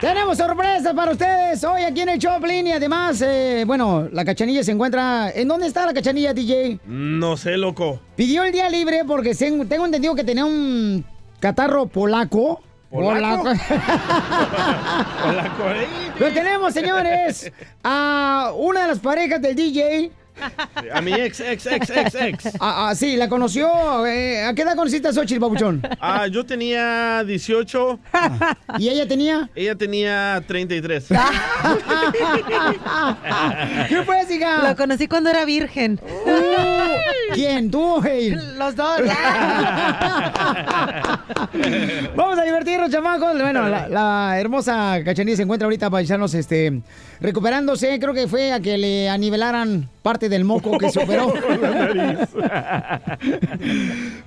Tenemos sorpresas para ustedes hoy aquí en el Choplin y además, eh, bueno, la cachanilla se encuentra... ¿En dónde está la cachanilla, DJ? No sé, loco. Pidió el día libre porque se- tengo entendido que tenía un catarro polaco. ¿Polaco? Polaco. Lo tenemos, señores, a una de las parejas del DJ. A mi ex, ex, ex, ex, ex. Ah, ah, sí, la conoció. eh, ¿A qué edad conociste a Xochitl, babuchón? Ah, yo tenía 18. ¿Y ella tenía? Ella tenía 33. ¿Qué pues, hija? Lo conocí cuando era virgen. ¿Quién? ¿Tú, hey? Los dos. Vamos a divertirnos, chamacos. Bueno, la, la hermosa cachanilla se encuentra ahorita paisanos, este, recuperándose. Creo que fue a que le anivelaran parte del moco que se operó.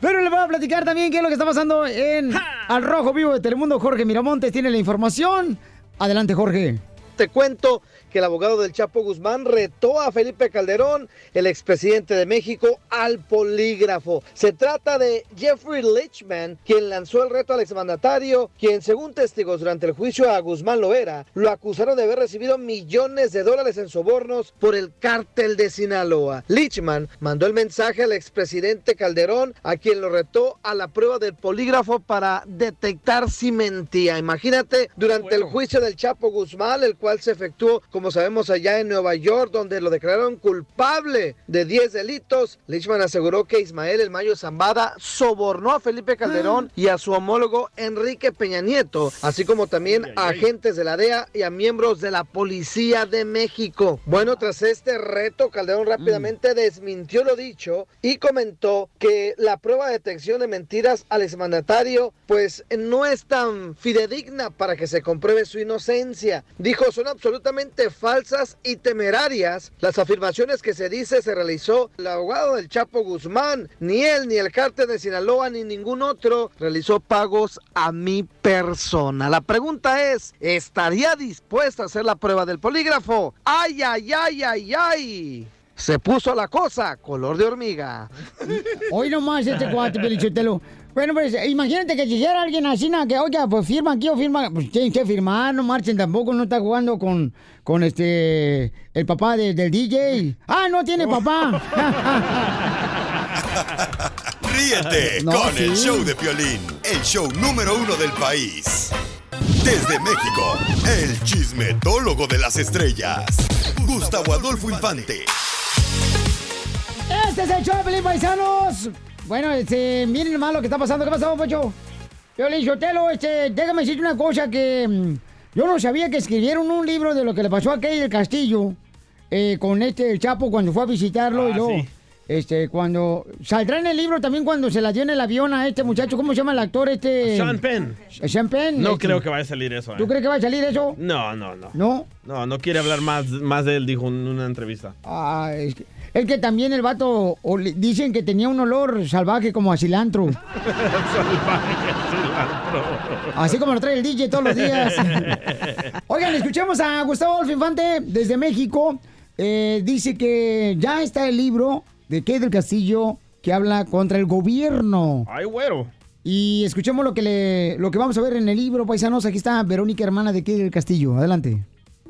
Pero le voy a platicar también qué es lo que está pasando en Al Rojo Vivo de Telemundo. Jorge Miramontes tiene la información. Adelante, Jorge. Te cuento que el abogado del Chapo Guzmán retó a Felipe Calderón, el expresidente de México, al polígrafo. Se trata de Jeffrey Lichman, quien lanzó el reto al exmandatario, quien según testigos durante el juicio a Guzmán Loera, lo acusaron de haber recibido millones de dólares en sobornos por el cártel de Sinaloa. Lichman mandó el mensaje al expresidente Calderón, a quien lo retó a la prueba del polígrafo para detectar si mentía. Imagínate, durante el juicio del Chapo Guzmán, el cual se efectuó, como sabemos, allá en Nueva York, donde lo declararon culpable de 10 delitos, Lichman aseguró que Ismael El Mayo Zambada sobornó a Felipe Calderón y a su homólogo Enrique Peña Nieto, así como también a agentes de la DEA y a miembros de la Policía de México. Bueno, tras este reto, Calderón rápidamente desmintió lo dicho y comentó que la prueba de detección de mentiras al exmandatario pues no es tan fidedigna para que se compruebe su inocencia. Dijo, son absolutamente falsas y temerarias las afirmaciones que se dice se realizó el abogado del Chapo Guzmán. Ni él, ni el cártel de Sinaloa, ni ningún otro realizó pagos a mi persona. La pregunta es, ¿estaría dispuesta a hacer la prueba del polígrafo? ¡Ay, ay, ay, ay, ay! Se puso la cosa color de hormiga. Hoy nomás este cuate, Pelichotelo. Bueno, pues imagínate que llegara alguien así, na, que, oiga, pues firma aquí o firma. Pues tienen que firmar, no marchen tampoco, no está jugando con, con este, el papá de- del DJ. Ah, no tiene papá. Ríete No, con el show de Piolín, el show número uno del país. Desde México, el chismetólogo de las estrellas, Gustavo Adolfo Infante. Este es el show de Pelín Paisanos. Bueno, este, miren nomás lo que está pasando. ¿Qué pasó, Pocho? Piolín Sotelo, este, déjame decirte una cosa que mm, yo no sabía que escribieron un libro de lo que le pasó a Key del Castillo eh, con este el Chapo cuando fue a visitarlo y Ah, luego, sí. este, cuando saldrá en el libro también cuando se la dio en el avión a este muchacho, ¿cómo se llama el actor este? Sean Penn. Sean Penn. No este. creo que vaya a salir eso. ¿Tú eh. crees que va a salir eso? No, no, no. No. No, no quiere hablar más, más de él, dijo en una entrevista. Ah, es que, es que también el vato dicen que tenía un olor salvaje como a cilantro. Así como lo trae el DJ todos los días. Oigan, escuchemos a Gustavo Adolfo Infante desde México. Eh, dice que ya está el libro de Kay del Castillo que habla contra el gobierno. Ay, güero. Y escuchemos lo que le, lo que vamos a ver en el libro, paisanos. Aquí está Verónica, hermana de Kay del Castillo. Adelante.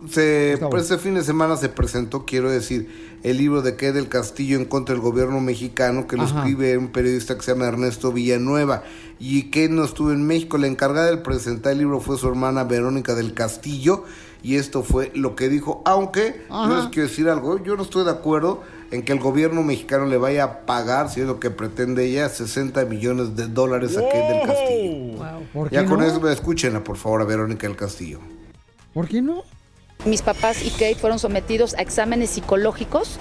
Se, pues, este fin de semana se presentó, quiero decir, el libro de Kay del Castillo en contra del gobierno mexicano, que lo Ajá. escribe un periodista que se llama Ernesto Villanueva. Y que no estuvo en México. La encargada de presentar el libro fue su hermana Verónica del Castillo. Y esto fue lo que dijo. Aunque, Ajá. yo les quiero decir algo, yo no estoy de acuerdo en que el gobierno mexicano le vaya a pagar, si es lo que pretende ella, 60 millones de dólares a Kay del Castillo. ¿Por qué Ya con no? eso, escúchenla, por favor, a Verónica del Castillo. ¿Por qué no? Mis papás y Kate fueron sometidos a exámenes psicológicos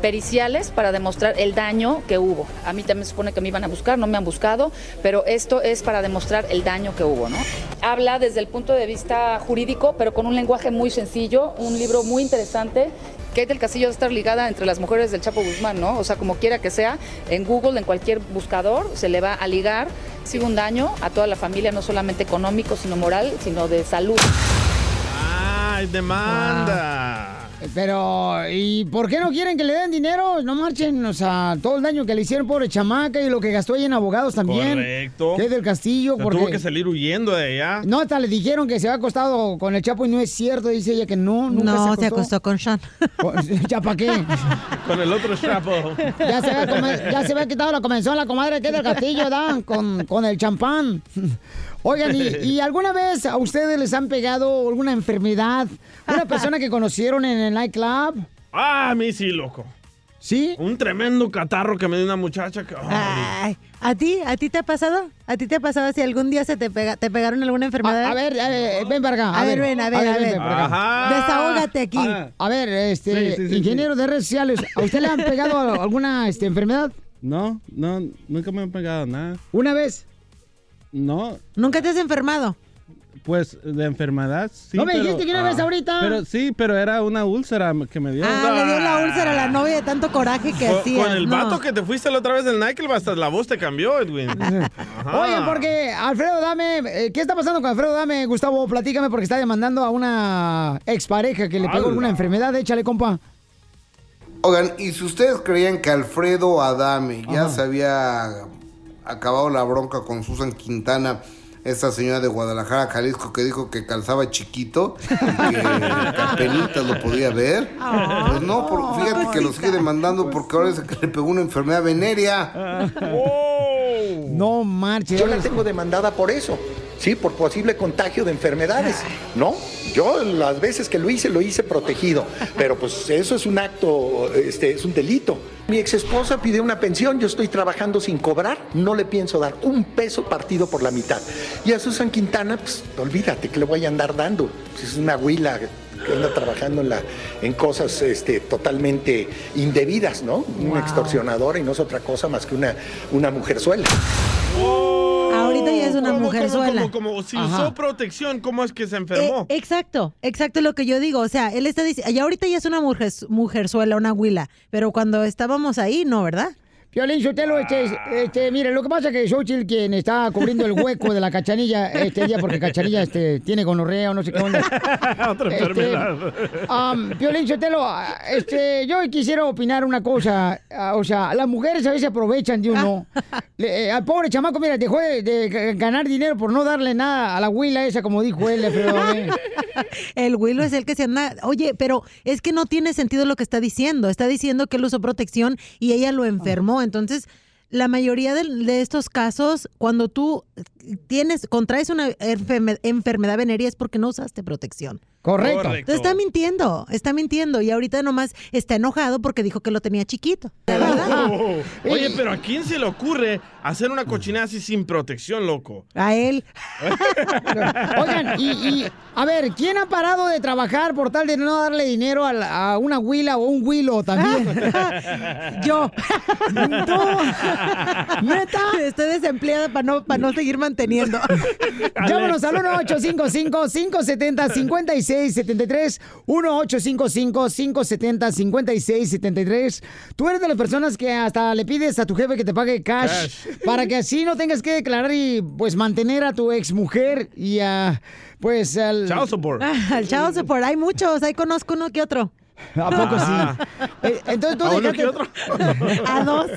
periciales para demostrar el daño que hubo. A mí también se supone que me iban a buscar, no me han buscado, pero esto es para demostrar el daño que hubo, ¿no? Habla desde el punto de vista jurídico, pero con un lenguaje muy sencillo, un libro muy interesante Kate del Castillo va a estar ligada entre las mujeres del Chapo Guzmán, ¿no? O sea, como quiera que sea, en Google, en cualquier buscador, se le va a ligar, sigue un daño a toda la familia, no solamente económico, sino moral, sino de salud. ¡Ay, demanda! Pero, ¿y por qué no quieren que le den dinero? No marchen, o sea, todo el daño que le hicieron pobre chamaca y lo que gastó ahí en abogados también. Correcto. Que es del Castillo, porque... tuvo que salir huyendo de allá. No, hasta le dijeron que se había acostado con el Chapo y no es cierto, dice ella que no, nunca No, se se acostó. acostó con Sean. ¿Ya para qué? Con el otro chapo. Ya se, había come- ya se había quitado la comenzón la comadre que es del Castillo, ¿da? Con, con el champán. Oigan, ¿y, y alguna vez a ustedes les han pegado alguna enfermedad? ¿Una persona que conocieron en el nightclub? Ah, a mí sí, loco. ¿Sí? Un tremendo catarro que me dio una muchacha. Que, ay. Ay, ¿A ti? ¿A ti te ha pasado? ¿A ti te ha pasado si algún día se te, pega, te pegaron alguna enfermedad? A, a ver, eh, ven para acá. A ver, ven, a ver, a ver. Ajá. Desahógate aquí. A ver, este, Sí, sí, sí, ingeniero de redes sociales, ¿a usted le han pegado alguna este, enfermedad? No, no, nunca me han pegado nada. ¿Una vez? No, ¿Nunca te has enfermado? pues de enfermedad sí. ¿No me pero- dijiste que una vez ahorita? Pero sí, pero era una úlcera que me dio. Ah, le dio la úlcera a la novia de tanto coraje que hacía. con el No. vato que te fuiste la otra vez del nightclub, hasta la voz te cambió, Edwin. Oye, porque Alfredo Dame, eh, ¿qué está pasando con Alfredo Dame? Gustavo, platícame porque está demandando a una expareja que le pegó alguna enfermedad. Échale, compa. Oigan, y si ustedes creían que Alfredo Adame ya Ajá. se había acabado la bronca con Susan Quintana, esta señora de Guadalajara, Jalisco, que dijo que calzaba chiquito y que apenitas lo podía ver, pues no, por- fíjate que lo sigue demandando porque ahora que le pegó una enfermedad venérea. No marches. Yo la tengo demandada por eso, sí, por posible contagio de enfermedades. No, yo las veces que lo hice, lo hice protegido, pero pues eso es un acto, este, es un delito. Mi ex esposa pide una pensión, yo estoy trabajando sin cobrar, no le pienso dar un peso partido por la mitad. Y a Susan Quintana, pues olvídate que le voy a andar dando, pues, es una huila que anda trabajando en, la, en cosas este, totalmente indebidas, ¿no? Una extorsionadora y no es otra cosa más que una, una mujerzuela. Ahorita ya es una ¿Cómo, cómo, mujerzuela. cómo, cómo? Si Ajá. usó protección, ¿cómo es que se enfermó? Eh, exacto, exacto lo que yo digo. O sea, él está diciendo, y ahorita ya es una mujer, mujerzuela, una huila, pero cuando estábamos ahí, no, ¿verdad? Piolín Sotelo, este, este, mire, lo que pasa es que Xochitl, quien está cubriendo el hueco de la cachanilla este día, porque cachanilla este, tiene gonorrea o no sé qué onda. Otra Este, enfermedad. Um, Piolín Sotelo, este, yo quisiera opinar una cosa. ah, o sea, las mujeres a veces aprovechan de uno. Le- eh, al pobre chamaco, mira, dejó de, ganar dinero por no darle nada a la huila esa, como dijo él. Adame. El Willow es el que se anda. Oye, pero es que no tiene sentido lo que está diciendo. Está diciendo que él usó protección y ella lo enfermó. Entonces, la mayoría de, estos casos, cuando tú tienes, contraes una enferme- enfermedad venérea es porque no usaste protección. Correcto. Entonces está mintiendo, está mintiendo. Y ahorita nomás está enojado porque dijo que lo tenía chiquito. ¿De verdad? Oh. Oye, pero ¿a quién se le ocurre hacer una cochinada así sin protección, loco? A él. Oigan, y, y, a ver, ¿quién ha parado de trabajar por tal de no darle dinero a, la- a una huila o un huilo también? Yo. ¿Tú? ¿Neta? Estoy desempleada para no, para no seguir manteniendo. Llámanos al 1-855-570-5673. 1-855-570-5673. Tú eres de las personas que hasta le pides a tu jefe que te pague cash, Cash. para que así no tengas que declarar y pues mantener a tu ex mujer y a pues al... Child support. Al chavo support, hay muchos, ahí conozco uno que otro. ¿A poco Ah. sí? Eh, Entonces tú ¿A uno dejaste- que otro? A dos.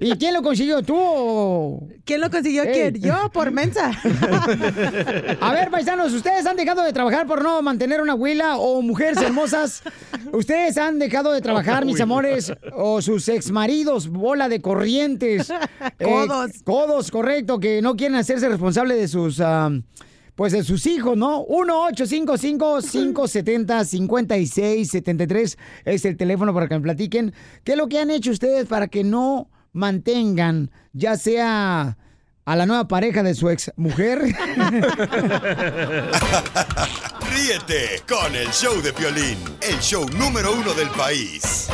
¿Y quién lo consiguió? ¿Tú o...? ¿Quién lo consiguió? Ey. ¿Quién? Yo, por mensa. A ver, paisanos, ¿ustedes han dejado de trabajar por no mantener una huila o mujeres hermosas? ¿Ustedes han dejado de trabajar, mis amores, o sus exmaridos, bola de corrientes? eh, Codos. codos, correcto, que no quieren hacerse responsable de sus... ah, pues de sus hijos, ¿no? 1-855-570-5673 es el teléfono para que me platiquen. ¿Qué es lo que han hecho ustedes para que no mantengan, ya sea a la nueva pareja de su ex mujer? Ríete con el show de Piolín, el show número uno del país.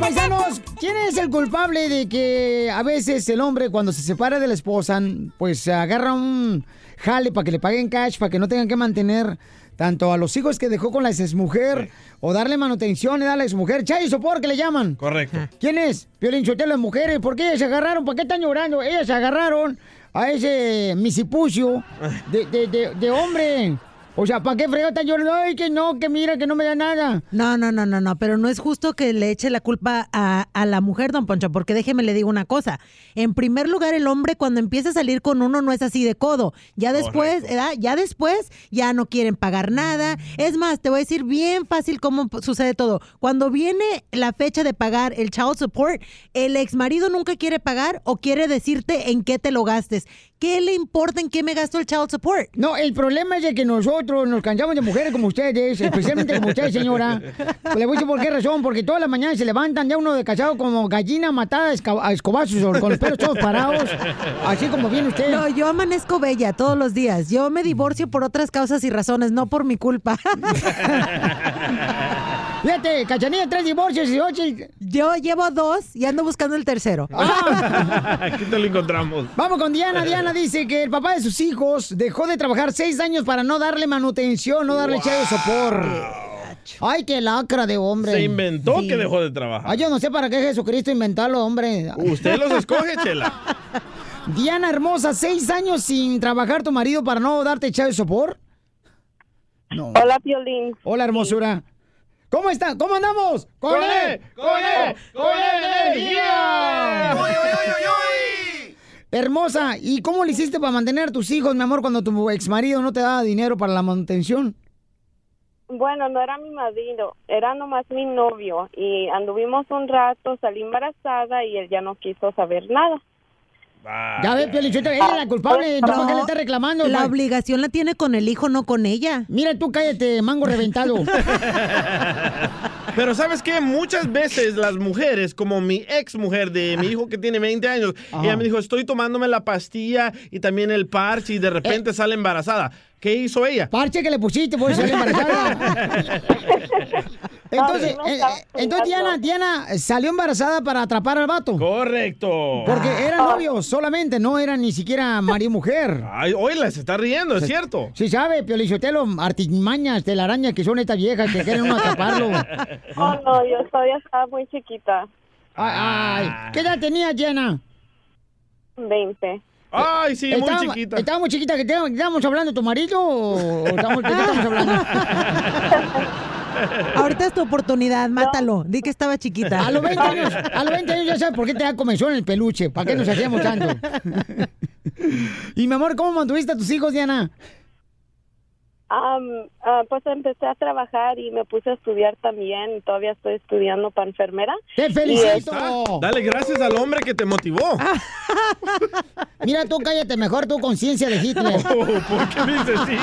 Paisanos. ¿quién es el culpable de que a veces el hombre cuando se separa de la esposa, pues agarra un jale para que le paguen cash, para que no tengan que mantener tanto a los hijos que dejó con la exmujer o darle manutención a su mujer? Chay sopor que le llaman. Correcto. ¿Quién es? Sotelo, las mujeres. ¿Por qué ellas se agarraron? ¿Por qué están llorando? Ellas se agarraron a ese misipucio de, de, de, de hombre. O sea, ¿para qué fregado están llorando? Ay, que no, que mira, que no me da nada. No, no, no, no, no, pero no es justo que le eche la culpa a, a la mujer, don Poncho, porque déjeme le digo una cosa. En primer lugar, el hombre cuando empieza a salir con uno no es así de codo. Ya después, ¿verdad? ya después, ya no quieren pagar nada. Es más, te voy a decir bien fácil cómo sucede todo. Cuando viene la fecha de pagar el child support, el ex marido nunca quiere pagar o quiere decirte en qué te lo gastes. ¿Qué le importa en qué me gasto el child support? No, el problema es de que nosotros nos cansamos de mujeres como ustedes, especialmente como usted, señora. Pues le voy a decir por qué razón, porque todas las mañanas se levantan ya uno de casado como gallina matada a escobazos con los pelos todos parados, así como viene usted. No, yo amanezco bella todos los días. Yo me divorcio por otras causas y razones, no por mi culpa. Fíjate, Cachanilla, tres divorcios y ocho. Yo llevo dos y ando buscando el tercero. Aquí te lo encontramos. Vamos con Diana. Diana dice que el papá de sus hijos dejó de trabajar seis años para no darle manutención, no darle chavo de sopor. Ay, qué lacra de hombre. Se inventó que dejó de trabajar. Ay, yo no sé para qué Jesucristo inventarlo, hombre. Usted los escoge, Chela. Diana hermosa, seis años sin trabajar tu marido para no darte chavo de sopor. No. Hola, Piolín. Hola, hermosura. ¿Cómo está? ¿Cómo andamos? ¡Con él! ¡Con él! ¡Con él energía! ¡Uy, Hermosa, ¿y cómo le hiciste para mantener a tus hijos, mi amor, cuando tu ex marido no te daba dinero para la manutención? Bueno, no era mi marido, era nomás mi novio. Y anduvimos un rato, salí embarazada y él ya no quiso saber nada. Ya ves, Piolichota, ella es la culpable. ¿No? ¿Por qué le está reclamando? La obligación la tiene con el hijo, no con ella. Mira tú, cállate, mango reventado. Pero ¿sabes qué? Muchas veces las mujeres, como mi ex mujer de mi hijo que tiene 20 años, Ajá. ella me dijo, estoy tomándome la pastilla y también el parche y de repente sale embarazada. ¿Qué hizo ella? Eh. Parche que le pusiste, por eso sale embarazada. Entonces, No, no eh, eh, entonces Diana, Diana salió embarazada para atrapar al vato. Correcto. Porque eran novios solamente, no eran ni siquiera marido y mujer. Ay, oíla, se está riendo, es cierto. Sí sabe, Piolichotelo, artimañas, telarañas que son estas viejas que quieren uno atraparlo. Oh, no, yo todavía estaba muy chiquita. Ay, ay. ¿Qué edad tenía Diana? 20. Ay, sí, muy chiquita. ¿Estaba muy chiquita? ¿Que te- ¿Estábamos hablando de tu marido o o estamos, de qué estamos hablando? Ahorita es tu oportunidad, mátalo. Di que estaba chiquita. A los 20 años, a los 20 años ya sabes por qué te da en el peluche. ¿Para qué nos hacíamos tanto? y mi amor, ¿cómo mantuviste a tus hijos, Diana? Ah, pues empecé a trabajar y me puse a estudiar también. y Todavía estoy estudiando para enfermera. ¡Te felicito! Dale gracias al hombre que te motivó. Mira, tú cállate mejor, tu conciencia de Hitler. Oh, ¿Por qué me dices sí?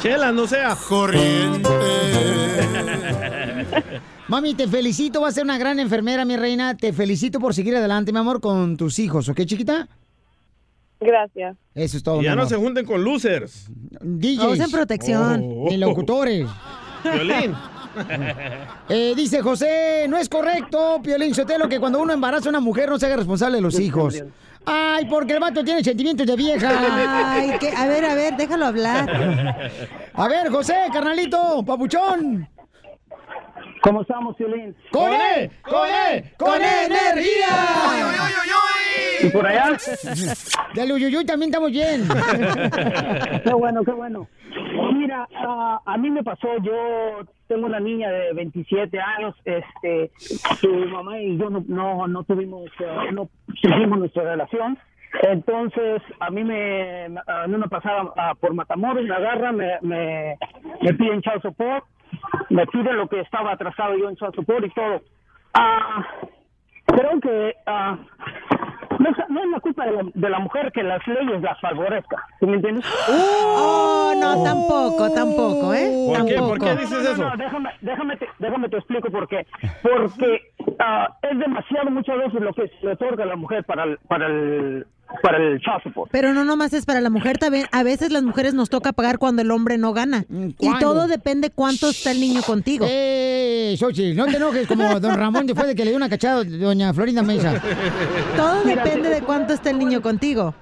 Chela, no sea. Corriente. Mami, te felicito, vas a ser una gran enfermera, mi reina. Te felicito por seguir adelante, mi amor, con tus hijos, ¿ok, chiquita? Gracias. Eso es todo, Y ya no se junten con losers. DJs. Usen protección. Oh. Ni locutores. Violín. Eh, dice José, no es correcto, Piolín Sotelo, que cuando uno embaraza a una mujer no se haga responsable de los hijos. Ay, porque el vato tiene sentimientos de vieja. Ay, que- a ver, a ver, déjalo hablar. A ver, José, carnalito, papuchón. ¿Cómo estamos, Violín? ¡Con él! ¡Con él! ¡Con energía! ¿Y por allá? Del Uyuyuy también estamos bien. qué bueno, qué bueno. Mira, ah, a mí me pasó, yo tengo una niña de 27 años, este, su mamá y yo no, no, no tuvimos, eh, no tuvimos nuestra relación. Entonces, a mí me, a mí me pasaba ah, por Matamoros, me agarra, me, me, me piden child support, me piden lo que estaba atrasado yo en child support y todo. Ah, creo que ah, no, es- no es la culpa de la, de la mujer que las leyes las favorezcan, ¿sí me entiendes? Oh, no, tampoco, tampoco, ¿eh? ¿Por qué? Tampoco. ¿Por qué dices No, no, eso? no, déjame, déjame, te, déjame te explico por qué. Porque ah, es demasiado muchas veces lo que se le otorga a la mujer para el, para el para el child support. Pero no nomás es para la mujer, también a veces las mujeres nos toca pagar cuando el hombre no gana. Y Mm, ¿cuándo? todo depende cuánto está el niño contigo. Eh, Xochitl, no te enojes como don Ramón después de que le dio una cachada a doña Florinda Mesa. Todo Mira, depende de cuánto está el niño contigo.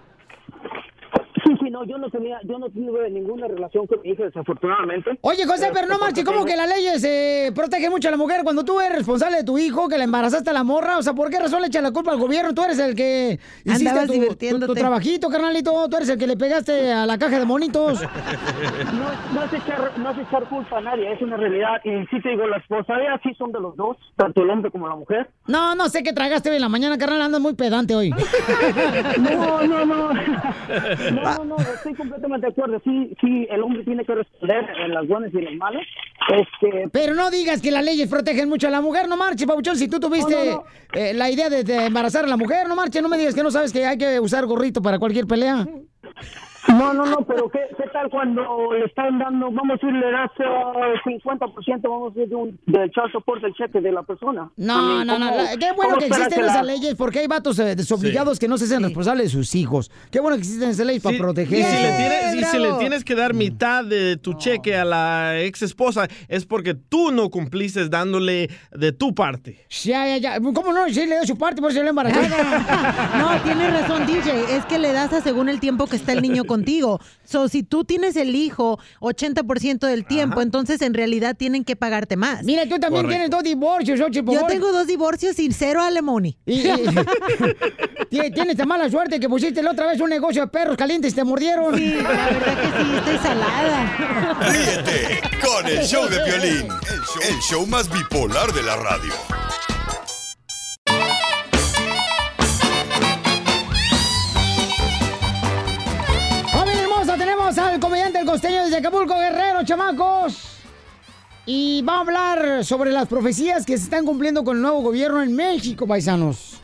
No, yo no tenía, yo no tuve ninguna relación con mi hija, desafortunadamente. Oye, José, pero no marches, ¿cómo que las leyes eh, protegen mucho a la mujer? Cuando tú eres responsable de tu hijo, que la embarazaste a la morra, o sea, ¿por qué razón le echas la culpa al gobierno? Tú eres el que hiciste tu, tu- tu, trabajito, carnalito, tú eres el que le pegaste a la caja de monitos. No, no es echar, no es echar culpa a nadie, es una realidad. Y sí te digo, las responsabilidades sí son de los dos, tanto el hombre como la mujer. No, no sé qué tragaste hoy en la mañana, carnal, andas muy pedante hoy. No, no, no. No, no, estoy completamente de acuerdo. Sí, sí, el hombre tiene que responder en las buenas y en las malas. Este, Pero no digas que las leyes protegen mucho a la mujer, no marches, Pabuchón. Si tú tuviste No, no, no. eh, la idea de, de embarazar a la mujer, no marches, no me digas que no sabes que hay que usar gorrito para cualquier pelea. No, no, no, pero ¿qué, qué tal cuando le están dando, vamos a decir, le das ah, 50%, vamos a decir, de un, del child support del cheque de la persona? No, no, no. ¿cómo- la- qué bueno que existen esas leyes porque hay vatos eh, desobligados que no se hacen responsables de sus hijos. Qué bueno que existen esas leyes para Sí, proteger. Y si, le tienes, ¡Bien, y si le tienes que dar mitad de tu cheque a la ex esposa, es porque tú no cumpliste dándole de tu parte. Ya, ya, ya. ¿Cómo no? Sí, le doy su parte, por eso le embarazada. No, tienes razón, DJ. Es que le das a según el tiempo que está el niño contigo. So, si tú tienes el hijo 80% del tiempo, entonces en realidad tienen que pagarte más. Mira, tú también Correcto. tienes dos divorcios, Xochitl, por Yo favor. tengo dos divorcios y cero alimony. Y- y- Tie- Tienes tan mala suerte que pusiste la otra vez un negocio de perros calientes y te mordieron. Sí, la verdad que sí, estoy salada. Ríete con el show de violín, el show más bipolar de la radio. Al comediante El Costeño desde Acapulco, Guerrero, chamacos. Y va a hablar sobre las profecías que se están cumpliendo con el nuevo gobierno en México, paisanos.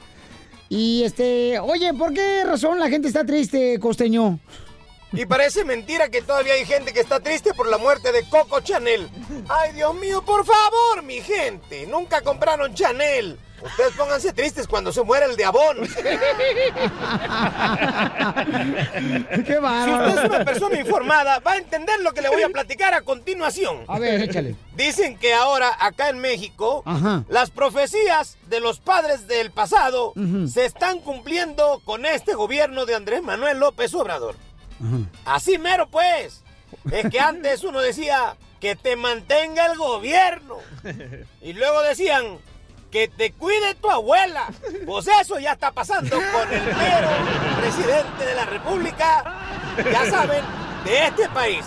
Y este, oye, ¿por qué razón la gente está triste, Costeño? Y parece mentira que todavía hay gente que está triste por la muerte de Coco Chanel. Ay, Dios mío, por favor, mi gente. Nunca compraron Chanel. Ustedes pónganse tristes cuando se muera el de Avon. ¡Qué Si bárbaro! usted es una persona informada, va a entender lo que le voy a platicar a continuación. A ver, échale. Dicen que ahora acá en México Ajá. las profecías de los padres del pasado se están cumpliendo con este gobierno de Andrés Manuel López Obrador. Así mero pues. Es que antes uno decía que te mantenga el gobierno. Y luego decían que te cuide tu abuela. Pues eso ya está pasando con el mero presidente de la República. Ya saben, de este país.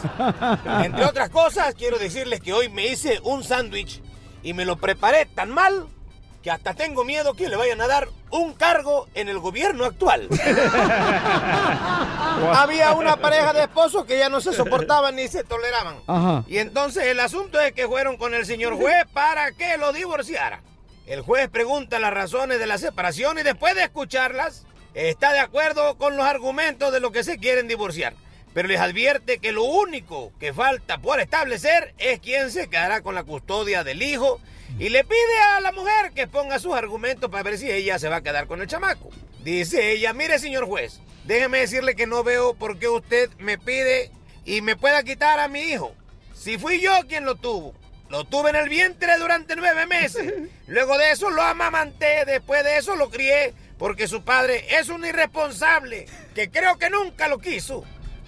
Entre otras cosas, quiero decirles que hoy me hice un sándwich y me lo preparé tan mal que hasta tengo miedo que le vayan a dar un cargo en el gobierno actual. Había una pareja de esposos que ya no se soportaban ni se toleraban. Ajá. Y entonces el asunto es que fueron con el señor juez para que lo divorciara. El juez pregunta las razones de la separación y después de escucharlas, está de acuerdo con los argumentos de lo que se quieren divorciar. Pero les advierte que lo único que falta por establecer es quién se quedará con la custodia del hijo y le pide a la mujer que ponga sus argumentos para ver si ella se va a quedar con el chamaco. Dice ella, mire señor juez, déjeme decirle que no veo por qué usted me pide y me pueda quitar a mi hijo. Si fui yo quien lo tuvo, lo tuve en el vientre durante nueve meses. Luego de eso lo amamanté, después de eso lo crié, porque su padre es un irresponsable que creo que nunca lo quiso.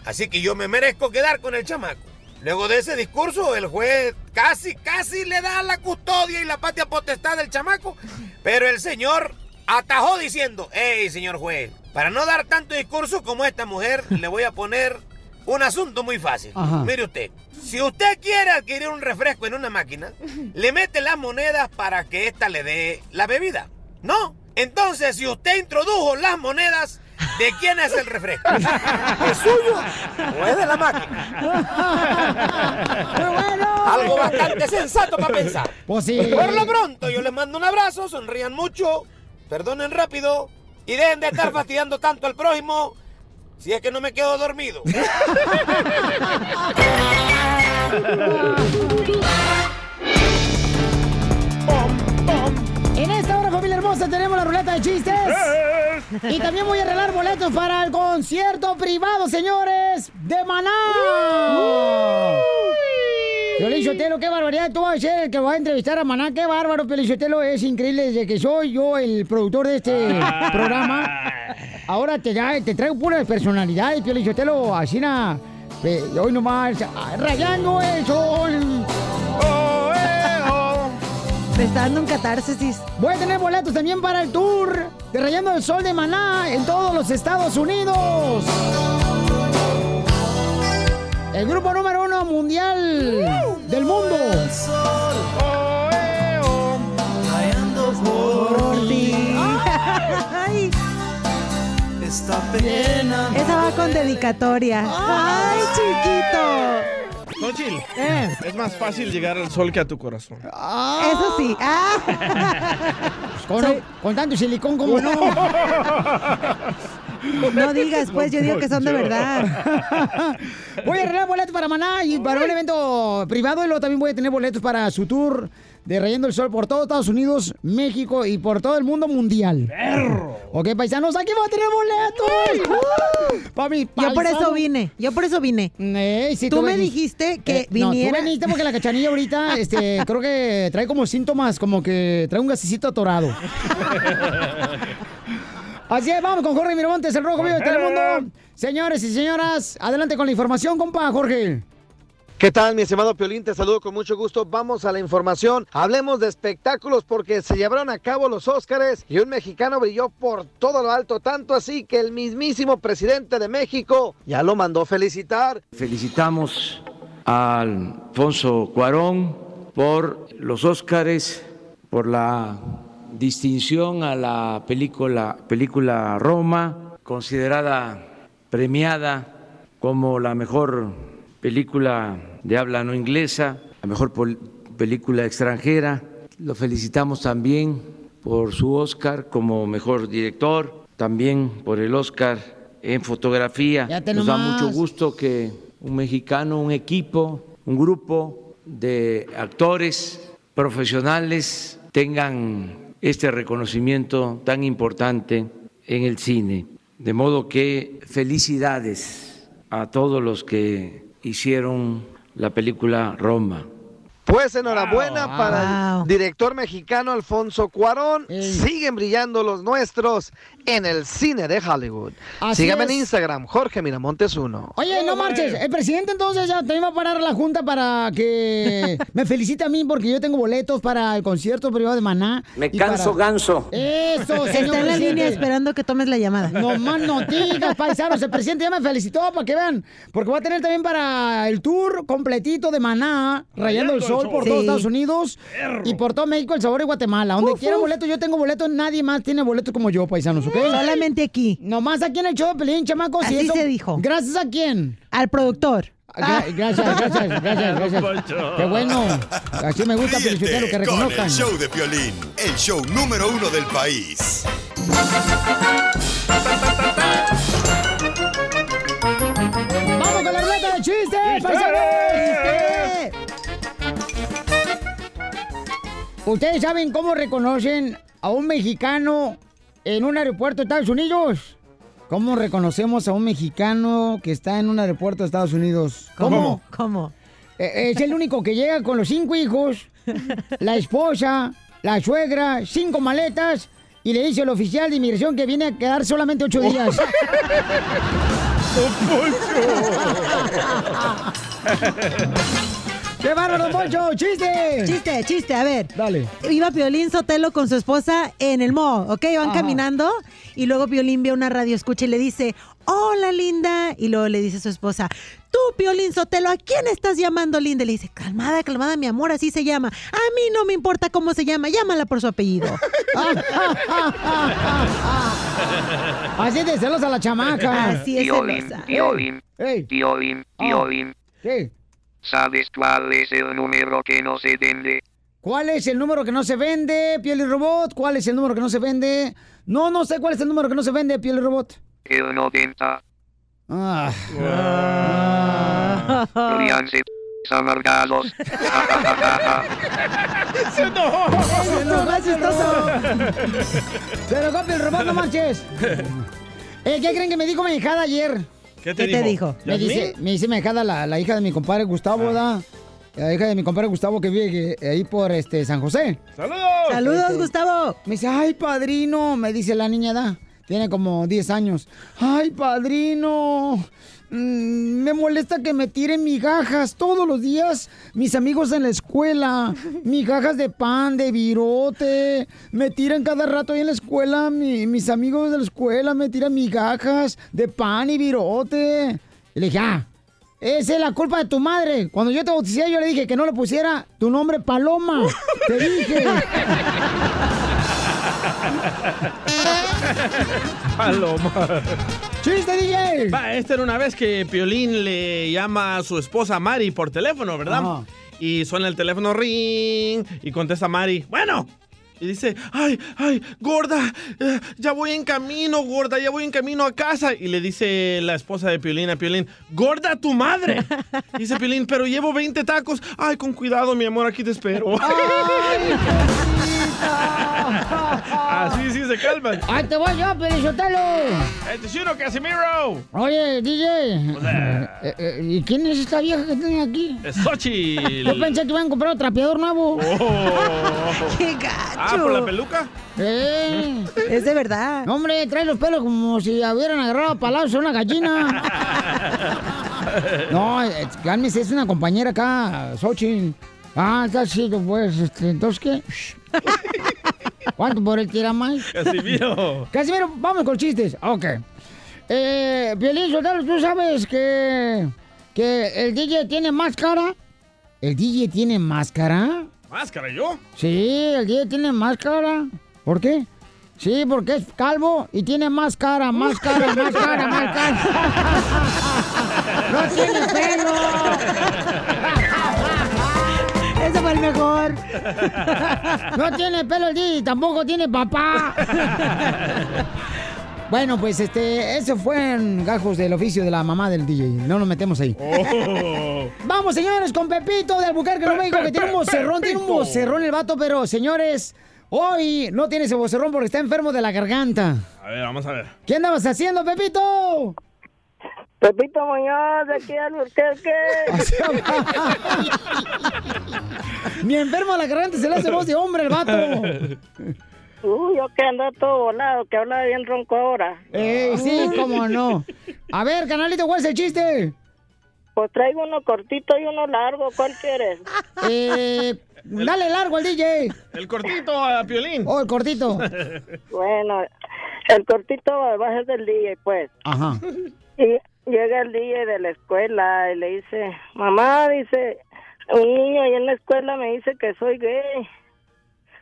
Así que yo me merezco quedar con el chamaco. Luego de ese discurso, el juez casi, casi le da la custodia y la patria potestad del chamaco, pero el señor atajó diciendo, hey, señor juez, para no dar tanto discurso como esta mujer, le voy a poner un asunto muy fácil. Ajá. Mire usted, si usted quiere adquirir un refresco en una máquina, le mete las monedas para que ésta le dé la bebida. ¿No? Entonces, si usted introdujo las monedas, ¿de quién es el refresco? ¿Es suyo o es de la máquina? Algo bastante sensato para pensar. Pues sí. Por lo pronto, yo les mando un abrazo, sonrían mucho, perdonen rápido y dejen de estar fastidiando tanto al prójimo si es que no me quedo dormido. hermosa, tenemos la ruleta de chistes. Y también voy a arreglar boletos para el concierto privado, señores, de Maná. Piolín Sotelo, qué barbaridad. Tú vas a ser el que va a entrevistar a Maná. Qué bárbaro, Piolín Sotelo. Es increíble desde que soy yo el productor de este programa. Ahora te, ya- te traigo puras personalidades, Piolín Sotelo. Así na, eh, hoy nomás, ah, rayando el sol. Está dando un catarsis. Voy a tener boletos también para el tour de Rayando el Sol de Maná en todos los Estados Unidos. El grupo número uno mundial del mundo. Ay, Esta pena. esa va con dedicatoria. Ay, chiquito. Xochitl, Eh. es más fácil llegar al sol que a tu corazón. Eso sí. Ah. Con, con tanto silicón como no. No digas, pues, yo digo que son de verdad. Voy a arreglar boletos para Maná y para un evento privado y luego también voy a tener boletos para su tour de Rayando el Sol por todo Estados Unidos, México y por todo el mundo mundial. ¡Perro! Ok, paisanos, aquí voy a tener boletos. ¡Uh! Pa' Yo por eso vine, yo por eso vine. Eh, sí, Tú me venís- dijiste que Eh, No, viniera. tú viniste porque la cachanilla ahorita, este, creo que trae como síntomas, como que trae un gasecito atorado. Así es, vamos con Jorge Miramontes, el rojo vivo de Telemundo. Señores y señoras, adelante con la información, compa, Jorge. ¿Qué tal, mi estimado Piolín? Te saludo con mucho gusto. Vamos a la información. Hablemos de espectáculos porque se llevaron a cabo los Óscares y un mexicano brilló por todo lo alto, tanto así que el mismísimo presidente de México ya lo mandó felicitar. Felicitamos a Alfonso Cuarón por los Óscares, por la distinción a la película, película Roma, considerada premiada como la mejor película de habla no inglesa, la mejor película extranjera. Lo felicitamos también por su Oscar como mejor director, también por el Oscar en fotografía. Nos da mucho gusto que un mexicano, un equipo, un grupo de actores profesionales tengan este reconocimiento tan importante en el cine. De modo que felicidades a todos los que hicieron la película Roma. Pues enhorabuena Wow. para el director mexicano Alfonso Cuarón. Siguen brillando los nuestros en el cine de Hollywood. Así Sígame es. en Instagram, Jorge Miramontes 1. Oye, no marches, el presidente entonces ya te iba a parar la junta para que me felicite a mí porque yo tengo boletos para el concierto privado de Maná. Me y canso para- ganso. Eso, señor Está en la línea esperando que tomes la llamada. No más no digas, paisanos. El presidente ya me felicitó para que vean. Porque va a tener también para el tour completito de Maná, rayando el sol por Sí. todos Estados Unidos y por todo México, El Sabor de Guatemala. Donde quiera boletos, yo tengo boletos, nadie más tiene boletos como yo, paisanos, ¿ok? Solamente aquí. Nomás aquí en el show de Pelín, chamacos. y Así eso- se dijo. ¿Gracias a quién? Al productor. Gra- gracias, gracias, gracias, gracias. Qué bueno. Así me gusta, Ríete Felicitero, que con reconozcan. el show de Piolín, el show número uno del país. ¡Vamos con la ruleta de chistes, paisanos! ¿Ustedes saben cómo reconocen a un mexicano en un aeropuerto de Estados Unidos? ¿Cómo reconocemos a un mexicano que está en un aeropuerto de Estados Unidos? ¿Cómo? ¿Cómo? Eh, Es el único que llega con los cinco hijos, la esposa, la suegra, cinco maletas y le dice al oficial de inmigración que viene a quedar solamente ocho días. ¡Qué bárbaro, Poncho! ¡Chiste! Chiste, chiste, a ver. Dale. Iba Piolín Sotelo con su esposa en el mall, ¿ok? Van Ajá. caminando y luego Piolín ve una radio escucha y le dice, hola linda. Y luego le dice a su esposa, tú Piolín Sotelo, ¿a quién estás llamando linda? Y le dice, calmada, calmada, mi amor, así se llama. A mí no me importa cómo se llama, llámala por su apellido. Así de celos a la chamaca. Así es Piolín, celosa. Piolín, Ey. Piolín, Ah. Piolín. ¿Qué? ¿Sabes cuál es el número que no se vende? ¿Cuál es el número que no se vende, Piel y Robot? ¿Cuál es el número que no se vende? No, no sé cuál es el número que no se vende, Piel y Robot. El 90. Ah. Ríanse. Samargados. ¡Se enojó! ¡Se enojó, es chistoso! ¡Se enojó, el robot, no manches! Eh, ¿Qué creen que me dijo mi hijada ayer? ¿Qué te ¿Qué te dijo? Me dice, me dice mi hijada, la, la hija de mi compadre Gustavo, ¿verdad? La hija de mi compadre Gustavo que vive ahí por este San José. ¡Saludos! Saludos, Gustavo. Me dice, ay, padrino, me dice la niña, da. Tiene como 10 años. Ay, padrino. Mm, me molesta que me tiren migajas todos los días. Mis amigos en la escuela. Migajas de pan, de virote. Me tiran cada rato ahí en la escuela. mi- mis amigos de la escuela me tiran migajas de pan y virote. Y le dije, ah, esa es la culpa de tu madre. Cuando yo te bauticé, yo le dije que no le pusiera tu nombre Paloma. Te dije. Paloma. ¡Chiste, DJ! Va, esta era una vez que Piolín le llama a su esposa Mari por teléfono, ¿verdad? Y suena el teléfono ring y contesta Mari, bueno. Y dice, ay, ay, gorda, eh, ya voy en camino, gorda, ya voy en camino a casa. Y le dice la esposa de Piolín a Piolín, gorda tu madre. Dice Piolín, pero llevo 20 tacos. Ay, con cuidado, mi amor, aquí te espero. Así sí se calman. ¡Ay, te voy yo, Pelizotelo! ¡Este es uno, Casimiro! Oye, DJ. Hola. eh, eh, ¿Y quién es esta vieja que tiene aquí? Es Xochitl. Yo pensé que iban a comprar un trapeador nuevo. ¡Qué gacho! Ah, ¿por la peluca? Eh. Es de verdad. No, hombre, trae los pelos como si hubieran agarrado a palazos a una gallina. No, cálmese, es una compañera acá, Xochitl. Ah, está chido, pues. Este, ¿Entonces qué? Shh. ¿Cuánto por el tiramay? Casimiro. Casimiro, vamos con chistes. Ok. Eh, Sotelo, ¿tú sabes que, que el DJ tiene máscara? ¿El DJ tiene máscara? ¿Máscara yo? Sí, el DJ tiene máscara. ¿Por qué? Sí, porque es calvo y tiene más cara, más cara, más cara, más cara. ¡No tiene pelo! Mejor. No tiene pelo el DJ, tampoco tiene papá. Bueno, pues este, ese fue en gajos del oficio de la mamá del DJ. No nos metemos ahí. Oh. Vamos, señores, con Pepito de Albuquerque, Nuevo México, que tiene un vocerrón, tiene un vocerrón el vato, pero señores, hoy no tiene ese vocerrón porque está enfermo de la garganta. A ver, vamos a ver. ¿Qué andabas haciendo, Pepito? Pepito Muñoz, de aquí al Ni enfermo de la garganta se le hace voz de hombre el vato. Uy, yo que ando todo volado, que habla bien ronco ahora. Ey, sí, cómo no. A ver, canalito, ¿cuál es el chiste? Pues traigo uno cortito y uno largo, ¿cuál quieres? Eh, dale largo al DJ. El cortito a Piolín. Oh, el cortito. Bueno, el cortito va a ser del DJ, pues. Ajá. Y llega el DJ de la escuela y le dice, mamá, dice, un niño ahí en la escuela me dice que soy gay.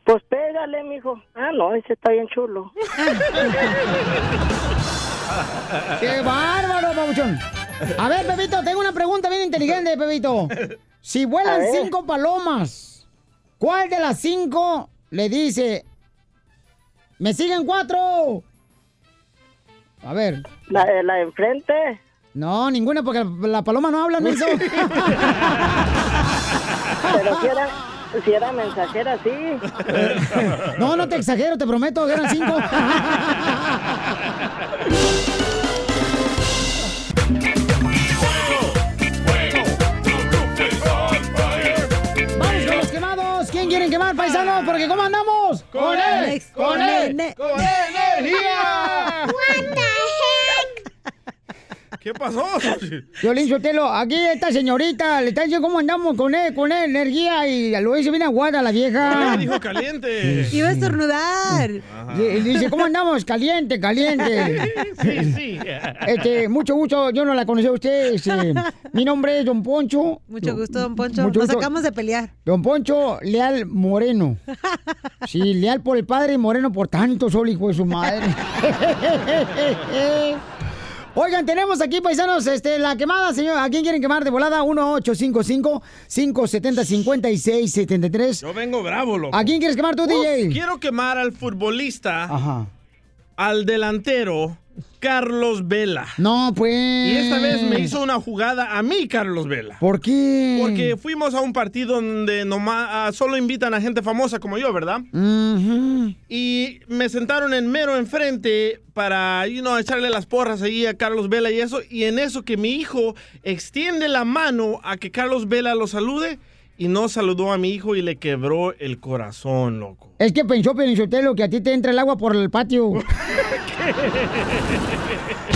Pues pégale, mijo. Ah, no, ese está bien chulo. ¡Qué bárbaro, pabuchón! A ver, Pepito, tengo una pregunta bien inteligente, Pepito. Si vuelan cinco palomas, ¿cuál de las cinco le dice, me siguen cuatro? A ver. ¿La de la de enfrente? No, ninguna, porque la, la paloma no habla, menso. Pero si era, si era mensajera, sí. No, no te exagero, te prometo que eran cinco. ¡Vamos con los quemados! ¿Quién quieren quemar, paisanos? Porque ¿cómo andamos? ¡Con él! ¡Con él! ¡Con energía! ¿Qué pasó? Violín Sotelo, aquí esta señorita le está diciendo cómo andamos con él, con él, energía y lo dice bien aguada la vieja. Me dijo caliente. Iba a estornudar. Y- y dice, ¿cómo andamos? Caliente, caliente. Sí, sí. Este, mucho gusto, yo no la conocí a usted. este, mi nombre es Don Poncho. Mucho gusto, don Poncho. Mucho Nos gusto. acabamos de pelear. Don Poncho Leal Moreno. Sí, leal por el padre y moreno por tanto sol, hijo de su madre. Oigan, tenemos aquí, paisanos, este, la quemada, señor. ¿A quién quieren quemar de volada? 1-855-570-5673. Yo vengo bravo, loco. ¿A quién quieres quemar tú, Uf, DJ? Quiero quemar al futbolista, Ajá. al delantero Carlos Vela. No, pues. Y esta vez me hizo una jugada a mí, Carlos Vela. ¿Por qué? Porque fuimos a un partido donde nomás, ah, solo invitan a gente famosa como yo, ¿verdad? Ujú. Y me sentaron en mero enfrente para, you know, echarle las porras ahí a Carlos Vela y eso. Y en eso que mi hijo extiende la mano a que Carlos Vela lo salude y no saludó a mi hijo y le quebró el corazón, loco. Es que pensó Pelichotelo que a ti te entra el agua por el patio.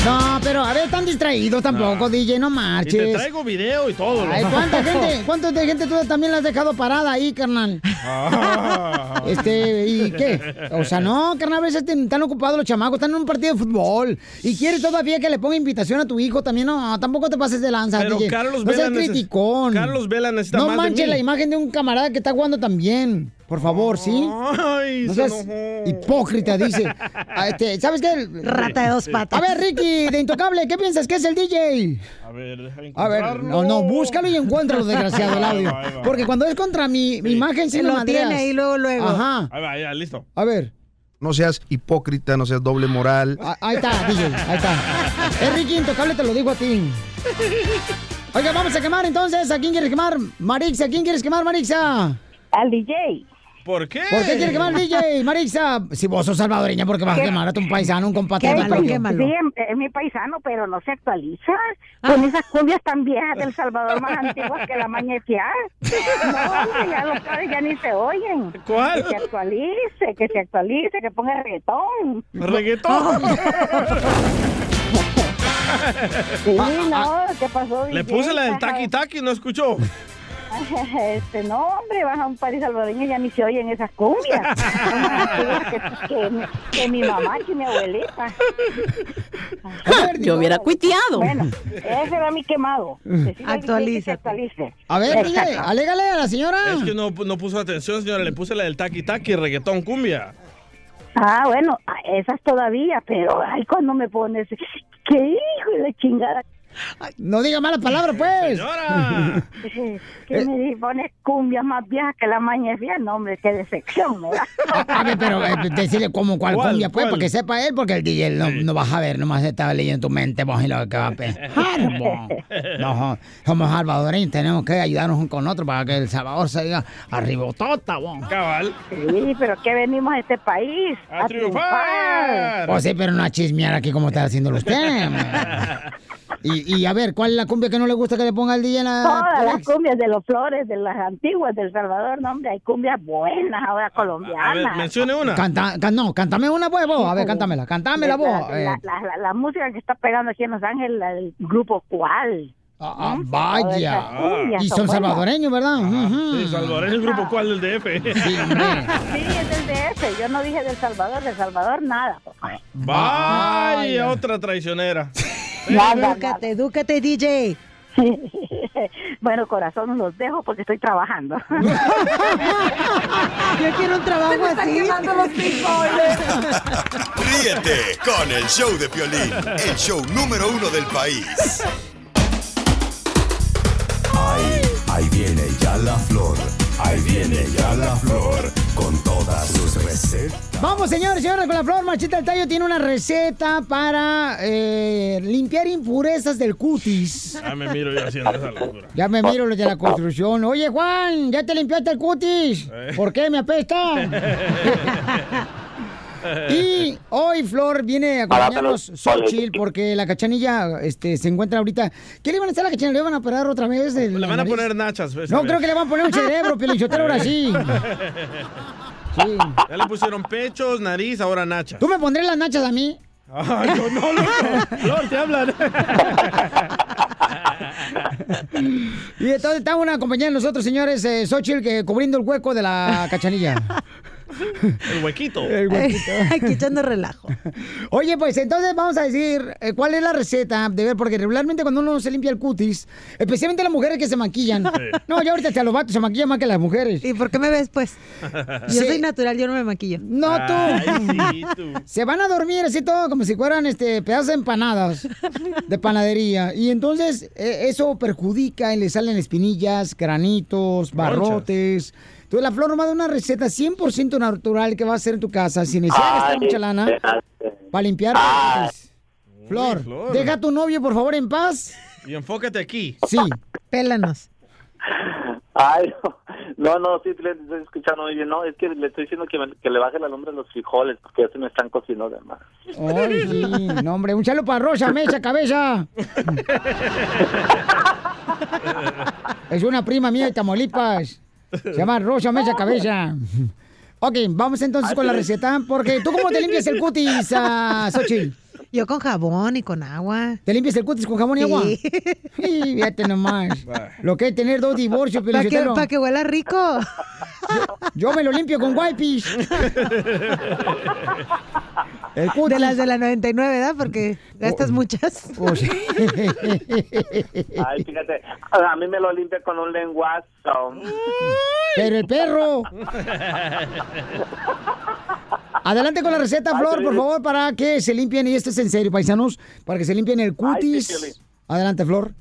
No, pero a ver, están distraídos tampoco, DJ, no Y te marches. traigo video y todo, Ay. ¿cuánta gente, ¿Cuánta de gente tú también la has dejado parada ahí, carnal? Ah. Este, ¿y qué? O sea, no, carnal, a veces están ocupados los chamacos, están en un partido de fútbol. Y quieres todavía que le ponga invitación a tu hijo también. No, tampoco te pases de lanza, Pero DJ. Carlos no Vela seas criticón. Carlos Vela necesita No más de manches mí. la imagen de un camarada que está jugando también. Por favor, ¿sí? Ay, no seas hipócrita, dice. Ah, este, ¿Sabes qué? Rata de dos patas. A ver, Ricky, de Intocable, ¿qué piensas que es el DJ? A ver, deja A ver, no, no, búscalo y encuéntralo, desgraciado, el audio. Ahí va, ahí va. Porque cuando es contra mi, mi imagen, sí lo madreas. tiene ahí luego, luego. Ajá. Ahí va, ya, listo. A ver. No seas hipócrita, no seas doble moral. Ah, Ahí está, DJ, ahí está. Es Ricky Intocable, te lo digo a ti. Oiga, vamos a quemar entonces. ¿A quién quieres quemar? Marixa, ¿a quién quieres quemar, Marixa? Al DJ. ¿Por qué? ¿Por qué quieres quemar al DJ, Marixa? Si vos sos salvadoreña, ¿por qué vas a ¿Qué? quemar a tu paisano, un compatriota Quémalo, quémalo. Sí, es, mi paisano, pero no se actualiza. Con esas cumbias tan viejas del Salvador más antiguas que la fiar. No, ya los padres ya ni se oyen. ¿Cuál? Que se actualice, que se actualice, que ponga reggaetón. ¿Reggaetón? Sí, no, ¿qué pasó? Le DJ? puse la del taqui taqui, ¿no escuchó? Este, no, hombre, vas a un país salvadoreño y ya ni se oyen esas cumbias. Que, que, que mi mamá, que mi abuelita. Yo hubiera cuiteado. Bueno, ese era mi quemado. Que se actualice. A ver, Exacto. alégale a la señora. Es que no, no puso atención, señora. Le puse la del taqui taqui, reggaetón, cumbia. Ah, bueno, ah, esas todavía, pero ay, cuando me pones, qué hijo de chingada. No diga malas palabras, pues. Señora. Que me pones cumbias más viejas que la maña vieja, no, hombre, qué decepción, ¿verdad? A ver, pero eh, decirle como cuál, ¿Cuál, cumbia, pues, cuál? para que sepa él, porque el DJ no, no vas a ver, nomás estaba leyendo tu mente, vos y lo que va a pensar. vos. No, somos salvadoreños, tenemos que ayudarnos unos con otros para que El Salvador se diga arribotota, vos. Cabal. Sí, pero que venimos a este país a, triunfar. Pues sí, pero no a chismear aquí como está haciendo usted. Y, y a ver, ¿cuál es la cumbia que no le gusta que le ponga el DJ en la... Todas las cumbias de los flores, de las antiguas del Salvador, no, hombre, hay cumbias buenas ahora colombianas. Canta, can- no, cántame una, pues, vos. A ver, cántamela, cántamela, vos. La, Eh, la, la- la- la música que está pegando aquí en Los Ángeles, la del grupo Cuál. Ah, ¿Mm? vaya. Cumbias Y son salvadoreños, ¿verdad? Ujú. Sí, salvadoreño, el grupo cuál del DF. Sí. Sí, es del DF. Yo no dije del Salvador, del Salvador nada. Vaya, otra traicionera. Edúcate, edúcate, DJ. bueno, corazón, los dejo porque estoy trabajando. Yo quiero un trabajo me están así. los Ríete con el show de Piolín, el show número uno del país. Ahí, ahí viene ya la flor, ahí viene ya la flor, con todas sus recetas. Vamos, señores, señores, con la flor Marchita del Tallo tiene una receta para eh, limpiar impurezas del cutis. Ah, me miro yo haciendo esa locura. Ya me miro los de la construcción. Oye, Juan, ¿ya te limpiaste el cutis? Eh. ¿Por qué me apesta? Y hoy Flor viene a acompañarnos Xochitl porque la cachanilla este, se encuentra ahorita. ¿Qué le van a hacer a la cachanilla? ¿Le van a operar otra vez? Le van a poner nachas. esta No, creo que le van a poner un cerebro, Pielichotero, ahora sí. Sí. Ya le pusieron pechos, nariz, ahora nachas. ¿Tú me pondré las nachas a mí? Ay, no, no, loco. Flor, te hablan. Y entonces está una compañía de nosotros, señores, eh, Xochitl, que cubriendo el hueco de la cachanilla. El huequito. El huequito. Aquí echando relajo. Oye, pues entonces vamos a decir eh, cuál es la receta de ver, porque regularmente cuando uno se limpia el cutis, especialmente las mujeres que se maquillan. No, ya ahorita hasta los vatos se maquillan más que las mujeres. ¿Y por qué me ves, pues? Yo soy natural, yo no me maquillo. No, tú. Ay, sí, tú. Se van a dormir así todo como si fueran este pedazos de empanadas de panadería. Y entonces eh, eso perjudica y le salen espinillas, granitos, barrotes. Entonces la flor nomás da una receta 100% natural que va a hacer en tu casa sin necesidad de gastar mucha lana para limpiar. Flor, Uy, Flor. deja a tu novio, por favor, en paz. Y enfócate aquí. Sí. Pélanos. Ay, no, no, sí, le estoy escuchando muy bien. No, es que le estoy diciendo que, me- que le baje la lumbre a los frijoles porque ya se me están cocinando de más. Ay, sí. No, hombre, un saludo para Rosa, Mecha, cabeza. Es una prima mía de Tamaulipas. Se llama Rosa Mecha Cabeza. Ok, vamos entonces con la receta, porque ¿tú cómo te limpias el cutis, ah, Xochitl? Yo con jabón y con agua. ¿Te limpias el cutis con jabón y Sí. agua? Sí, fíjate nomás. Lo que es tener dos divorcios, Para que, pa' que huela rico. Yo me lo limpio con wipes. El cutis. De las de la 99, ¿verdad? Porque gastas Oh. muchas. Ay, fíjate, a mí me lo limpia con un lenguazo. Pero el perro. Adelante con la receta, Flor, por favor, para que se limpien, y esto es en serio, paisanos, para que se limpien el cutis. Adelante, Flor.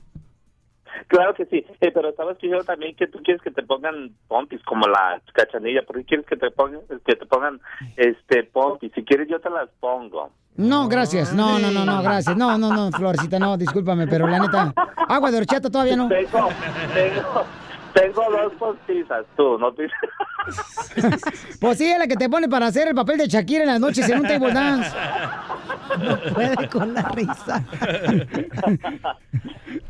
Claro que sí, Eh, pero estabas diciendo también que tú quieres que te pongan pompis como la cachanilla, porque quieres que te pongan, que te pongan este pompis, si quieres yo te las pongo. No, gracias. No, no, no, no, gracias. No, no, no, Florcita, no, discúlpame, pero la neta, agua de horchata todavía no. Tengo, tengo, tengo dos postizas, tú, no te... Pues sí, es la que te pone para hacer el papel de Shakira en las noches en un table dance. No puede con la risa.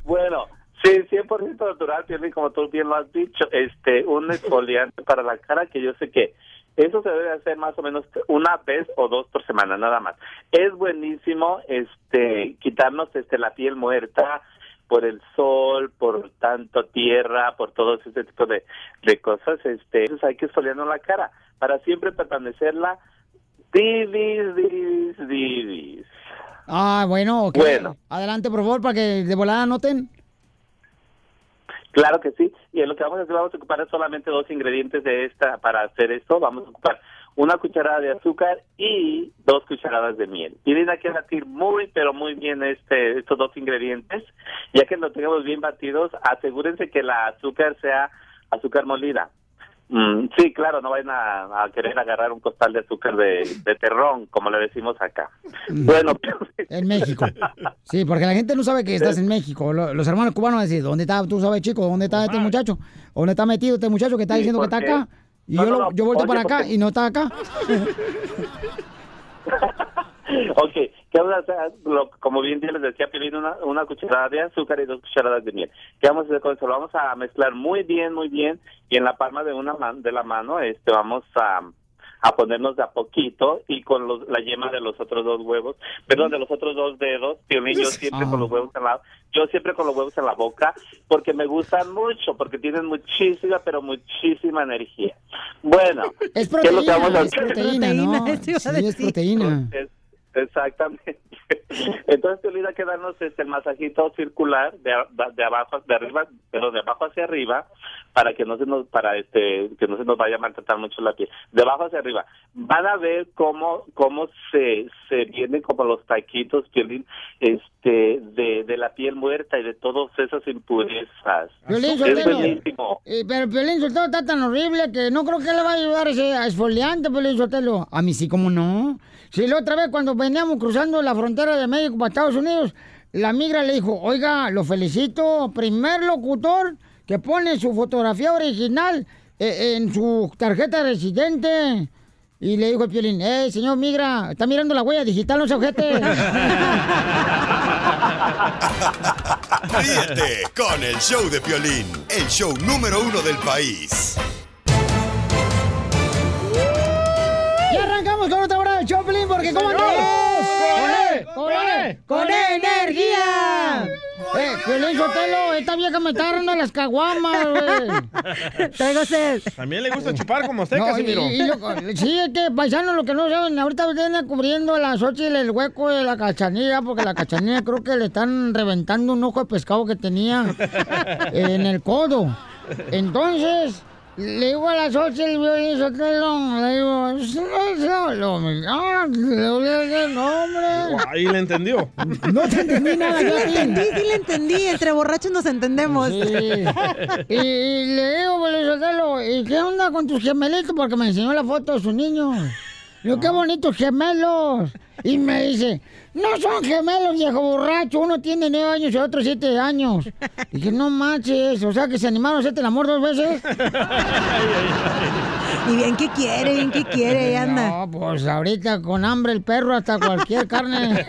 Bueno, sí, 100% natural, Piolín, como tú bien lo has dicho, este, un exfoliante para la cara que yo sé que eso se debe hacer más o menos una vez o dos por semana, nada más. Es buenísimo, este, quitarnos, este, la piel muerta por el sol, por tanto tierra, por todo ese tipo de, de cosas, este, entonces hay que exfoliarnos la cara para siempre permanecerla divis, divis, divis. Ah, bueno, ok. Bueno. Adelante, por favor, para que de volada anoten. Claro que sí. Y en lo que vamos a hacer, vamos a ocupar solamente dos ingredientes de esta para hacer esto. Vamos a ocupar una cucharada de azúcar y dos cucharadas de miel. Tienen que batir muy, pero muy bien este estos dos ingredientes. Ya que lo tengamos bien batidos, asegúrense que la azúcar sea azúcar molida. Mm, sí, claro, no vayan a, a querer agarrar un costal de azúcar de, de terrón, como le decimos acá. Bueno, En México. Sí, porque la gente no sabe que estás en México. Lo- Los hermanos cubanos decir, ¿dónde está, tú sabes, chico, dónde está este muchacho? ¿Dónde está metido este muchacho que está Sí, diciendo que está acá? Y No, yo, no, yo vuelto oye, para acá porque- y no está acá. ok, ¿qué vamos a hacer? Lo- como bien les decía, Piolín, una, una cucharada de azúcar y dos cucharadas de miel. ¿Qué vamos a hacer con eso? Lo vamos a mezclar muy bien, muy bien, y en la palma de una man- de la mano este vamos a, a ponernos de a poquito y con los- la yema de los otros dos huevos, perdón, de los otros dos dedos, Piolín, yo siempre con los huevos en la, yo siempre con los huevos en la boca, porque me gustan mucho, porque tienen muchísima, pero muchísima energía. Bueno, Es ¿qué es lo que vamos proteína, a es proteína, ¿no? Sí, es proteína. Exactamente. Entonces te olvida que darnos este el masajito circular de, a- de abajo de arriba, pero de abajo hacia arriba para que no se nos para este que no se nos vaya a maltratar mucho la piel. De abajo hacia arriba. Van a ver cómo cómo se se vienen como los taquitos piolín este de, de la piel muerta y de todas esas impurezas. Piolín es buenísimo. Eh, pero Piolín Sotelo está tan horrible que no creo que le va a ayudar ese esfoliante, Piolín. A mí sí, ¿cómo no? Si la otra vez cuando veníamos cruzando la frontera de México para Estados Unidos, la migra le dijo, oiga, lo felicito, primer locutor que pone su fotografía original eh, en su tarjeta de residente. Y le dijo el Piolín, eh, señor migra, está mirando la huella digital, no se ojete. Ríete con el show de Piolín, el show número uno del país. Choplin porque ¿cómo andamos? ¡Con él! ¡Con él! ¡Con energía! Eh, Piolín Sotelo, esta vieja me está agarrando las caguamas, güey. Traigo sed. También le gusta chupar como usted, Casimiro. sí, es que paisanos lo que no saben, ahorita viene cubriendo la Xochitl el hueco de la cachanilla, porque la cachanilla creo que le están reventando un ojo de pescado que tenía en el codo. Entonces, le digo a la Xochitl, Piolín Sotelo, le digo, "Eso no ah, le digo, no, hombre. Ahí le entendió. No te entendí nada, Sí yo entendí, sí le entendí. Entre borrachos nos entendemos. Sí. Y, y le digo, Piolín Sotelo, ¿y qué onda con tus gemelitos? Porque me enseñó la foto de sus niños. Digo, qué bonitos gemelos. Y me dice, no son gemelos, viejo borracho. Uno tiene nueve años y otro siete años. Y dije, no manches. O sea, que se animaron a hacerte el amor dos veces. Y bien que quiere, bien que quiere, ahí anda. No, pues ahorita con hambre el perro hasta cualquier carne.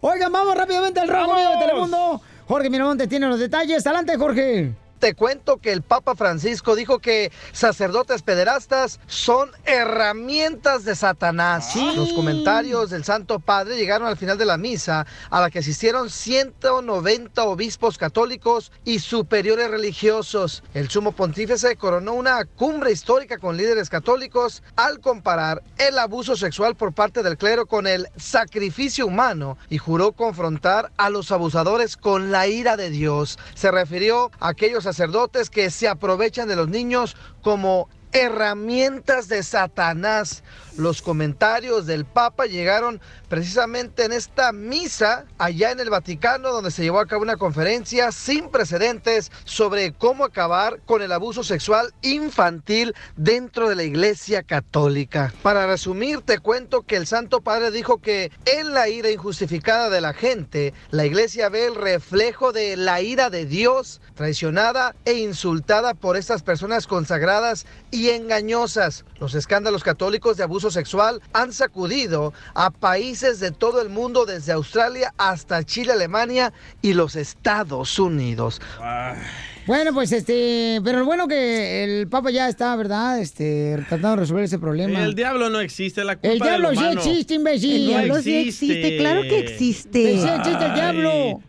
Oigan, vamos rápidamente al rojo de Telemundo. Jorge Miramontes tiene los detalles. Adelante, Jorge. Te cuento que el Papa Francisco dijo que sacerdotes pederastas son herramientas de Satanás. Los comentarios del Santo Padre llegaron al final de la misa, a la que asistieron 190 obispos católicos y superiores religiosos. El sumo pontífice coronó una cumbre histórica con líderes católicos al comparar el abuso sexual por parte del clero con el sacrificio humano y juró confrontar a los abusadores con la ira de Dios. Se refirió a aquellos sacerdotes que se aprovechan de los niños como herramientas de Satanás. Los comentarios del Papa llegaron precisamente en esta misa allá en el Vaticano, donde se llevó a cabo una conferencia sin precedentes sobre cómo acabar con el abuso sexual infantil dentro de la Iglesia Católica. Para resumir, te cuento que el Santo Padre dijo que en la ira injustificada de la gente, la Iglesia ve el reflejo de la ira de Dios, traicionada e insultada por estas personas consagradas y engañosas. Los escándalos católicos de abuso sexual han sacudido a países de todo el mundo, desde Australia hasta Chile, Alemania y los Estados Unidos. Bueno, pues este, pero lo bueno que el Papa ya está, ¿verdad? Este, tratando de resolver ese problema. El diablo no existe, la culpa El diablo del sí humano. existe, imbécil. El diablo No sí existe, claro que existe. Sí existe el diablo.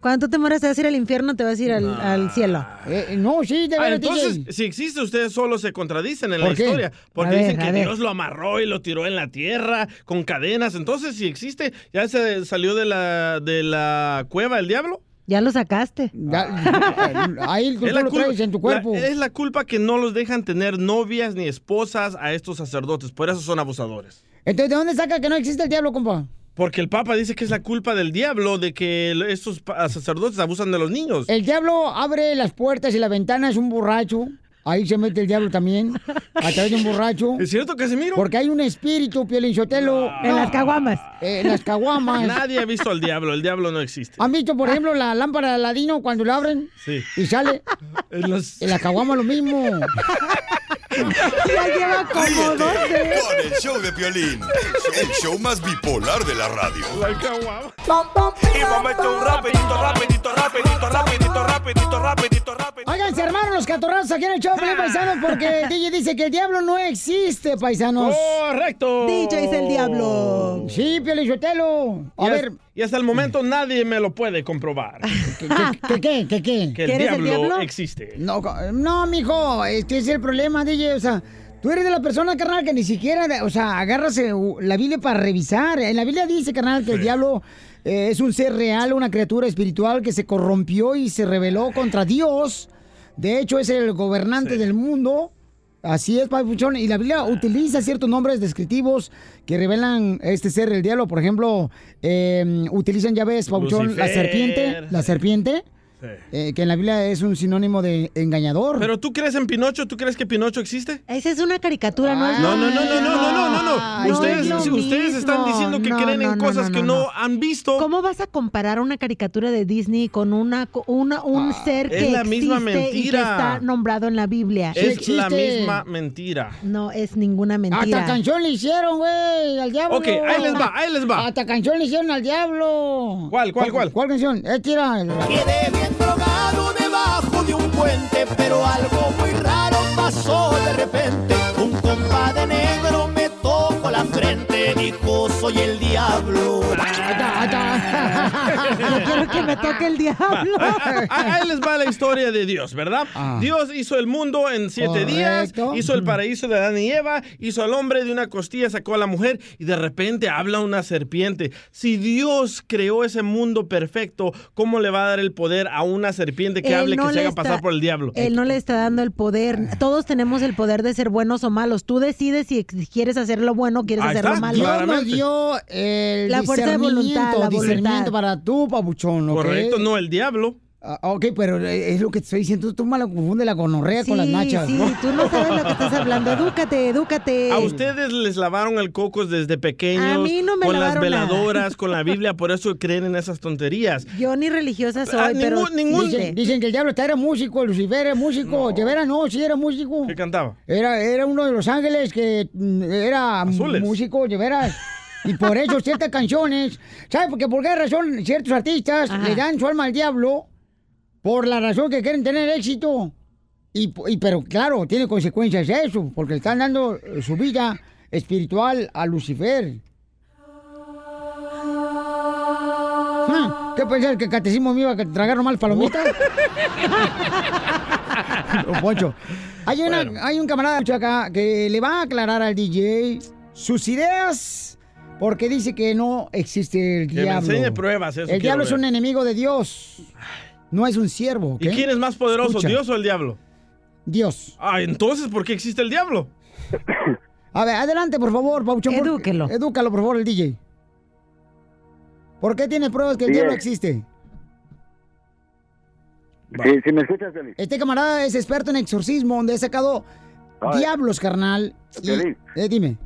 Cuando tú te mueras te vas a ir al infierno, te vas a ir al, al cielo. Eh, no, sí, de Ah, verdad, entonces, DJ. si existe, ustedes solo se contradicen en ¿Por la qué? historia. Porque ver, dicen que. Dios lo amarró y lo tiró en la tierra con cadenas. Entonces, si existe, ¿ya se salió de la, de la cueva el diablo? Ya lo sacaste. Ahí tú, Es la lo traes en tu cuerpo. la- es la culpa que no los dejan tener novias ni esposas a estos sacerdotes. Por eso son abusadores. Entonces, ¿de dónde saca que no existe el diablo, compa? Porque el Papa dice que es la culpa del diablo de que estos sacerdotes abusan de los niños. El diablo abre las puertas y las ventanas, un borracho. Ahí se mete el diablo también, a través de un borracho. ¿Es cierto, Casimiro? Porque hay un espíritu, Piolinchotelo. En las caguamas. en las caguamas. Nadie ha visto al diablo. El diablo no existe. ¿Han visto, por ejemplo, la lámpara de Aladino cuando la abren Sí. y sale? En los- En la caguama lo mismo. Ya lleva como Ríete doce. con el show de Piolín, el show más bipolar de la radio. Y a echar un rapidito, rapidito, rapidito, rapidito, rapidito, rapidito, rapidito. Oigan, se armaron los catorrazos aquí en el show, paisanos, porque DJ dice que el diablo no existe, paisanos. ¡Correcto! DJ es el diablo. Sí, Piolichotelo. A y, ver, y hasta el momento nadie me lo puede comprobar. ¿qué, qué, qué, qué, qué? Que el ¿Quieres el diablo, diablo? existe. No, no, mijo, este es el problema, DJ, o sea... Tú eres de la persona, carnal, que ni siquiera, o sea, agarras eh, la Biblia para revisar. En la Biblia dice, carnal, que el diablo eh, es un ser real, una criatura espiritual que se corrompió y se rebeló contra Dios. De hecho, es el gobernante del mundo. Así es, Papuchón. Y la Biblia utiliza ciertos nombres descriptivos que revelan este ser, el diablo. Por ejemplo, eh, utilizan, ya ves, Papuchón, la serpiente. La serpiente, Sí. eh, que en la Biblia es un sinónimo de engañador. Pero tú crees en Pinocho, ¿tú crees que Pinocho existe? Esa es una caricatura, ¿no? es No, lo no, no, no, no, no, no, no, no. Ay, Ustedes, no es lo ustedes están diciendo que No, creen en cosas no, que no, han visto. ¿Cómo vas a comparar una caricatura de Disney con una, co- una un ser es que la misma existe y que mentira. está nombrado en la Biblia? Es la misma mentira. No es ninguna mentira. Hasta canción le hicieron, güey, al diablo. Ok, ahí les va, ahí les va. Hasta canción le hicieron al diablo. ¿Cuál, cuál, cuál? ¿Cuál canción? Eh, tira. Quedé bien drogado debajo de un puente, pero algo muy raro pasó de repente. Soy el diablo. Yo quiero que me toque el diablo. Ah, ah, Ahí les va la historia de Dios, ¿verdad? Ah. Dios hizo el mundo en siete días, hizo el paraíso de Adán y Eva, hizo al hombre de una costilla, sacó a la mujer y de repente habla una serpiente. Si Dios creó ese mundo perfecto, ¿cómo le va a dar el poder a una serpiente que Él hable no que se haga está- pasar por el diablo? Él no le está dando el poder. Todos tenemos el poder de ser buenos o malos. Tú decides si quieres hacer lo bueno o quieres Ahí hacer lo malo. Dios nos dio el La fuerza de voluntad, discernimiento, la discernimiento para tú, pabuchón, ¿ok? Correcto, no el diablo. Ah, ok, pero eh, es lo que te estoy diciendo. Tú mal confunde la gonorrea con las nachas. sí, tú no sabes lo que estás hablando. Edúcate, edúcate. A ustedes les lavaron el coco desde pequeños. A mí no me Con las nada. veladoras, con la Biblia, por eso creen en esas tonterías. Yo ni religiosa soy, Ah, pero... ningún- ningún- Dicen, dicen que el diablo está- era músico, Lucifer era músico. De veras, no, sí era músico. ¿Qué cantaba? Era, era uno de los ángeles que mm, era Azules. músico, de veras. Y por eso ciertas canciones, ¿sabes? Porque por qué razón ciertos artistas le dan su alma al diablo por la razón que quieren tener éxito. Y, y- pero claro, tiene consecuencias eso, porque le están dando su vida espiritual a Lucifer. Ah, ¿Qué pensás que el catecismo me iba a tragar nomás palomitas? Don Poncho. Hay, una, hay un camarada acá que le va a aclarar al DJ sus ideas porque dice que no existe el Que me diablo. enseñe pruebas, eso El diablo es un enemigo de Dios. No es un siervo. ¿Y quién es más poderoso, Escucha. Dios o el diablo? Dios. Ah, entonces, ¿por qué existe el diablo? A ver, adelante, por favor, Pauchón. Edúquelo. Edúcalo, por favor, el DJ. ¿Por qué tiene pruebas que el Bien. diablo existe? Sí, si me escuchas, Piolín. Este camarada es experto en exorcismo, donde ha sacado Ay. diablos, carnal. Y- Piolín. eh, dime.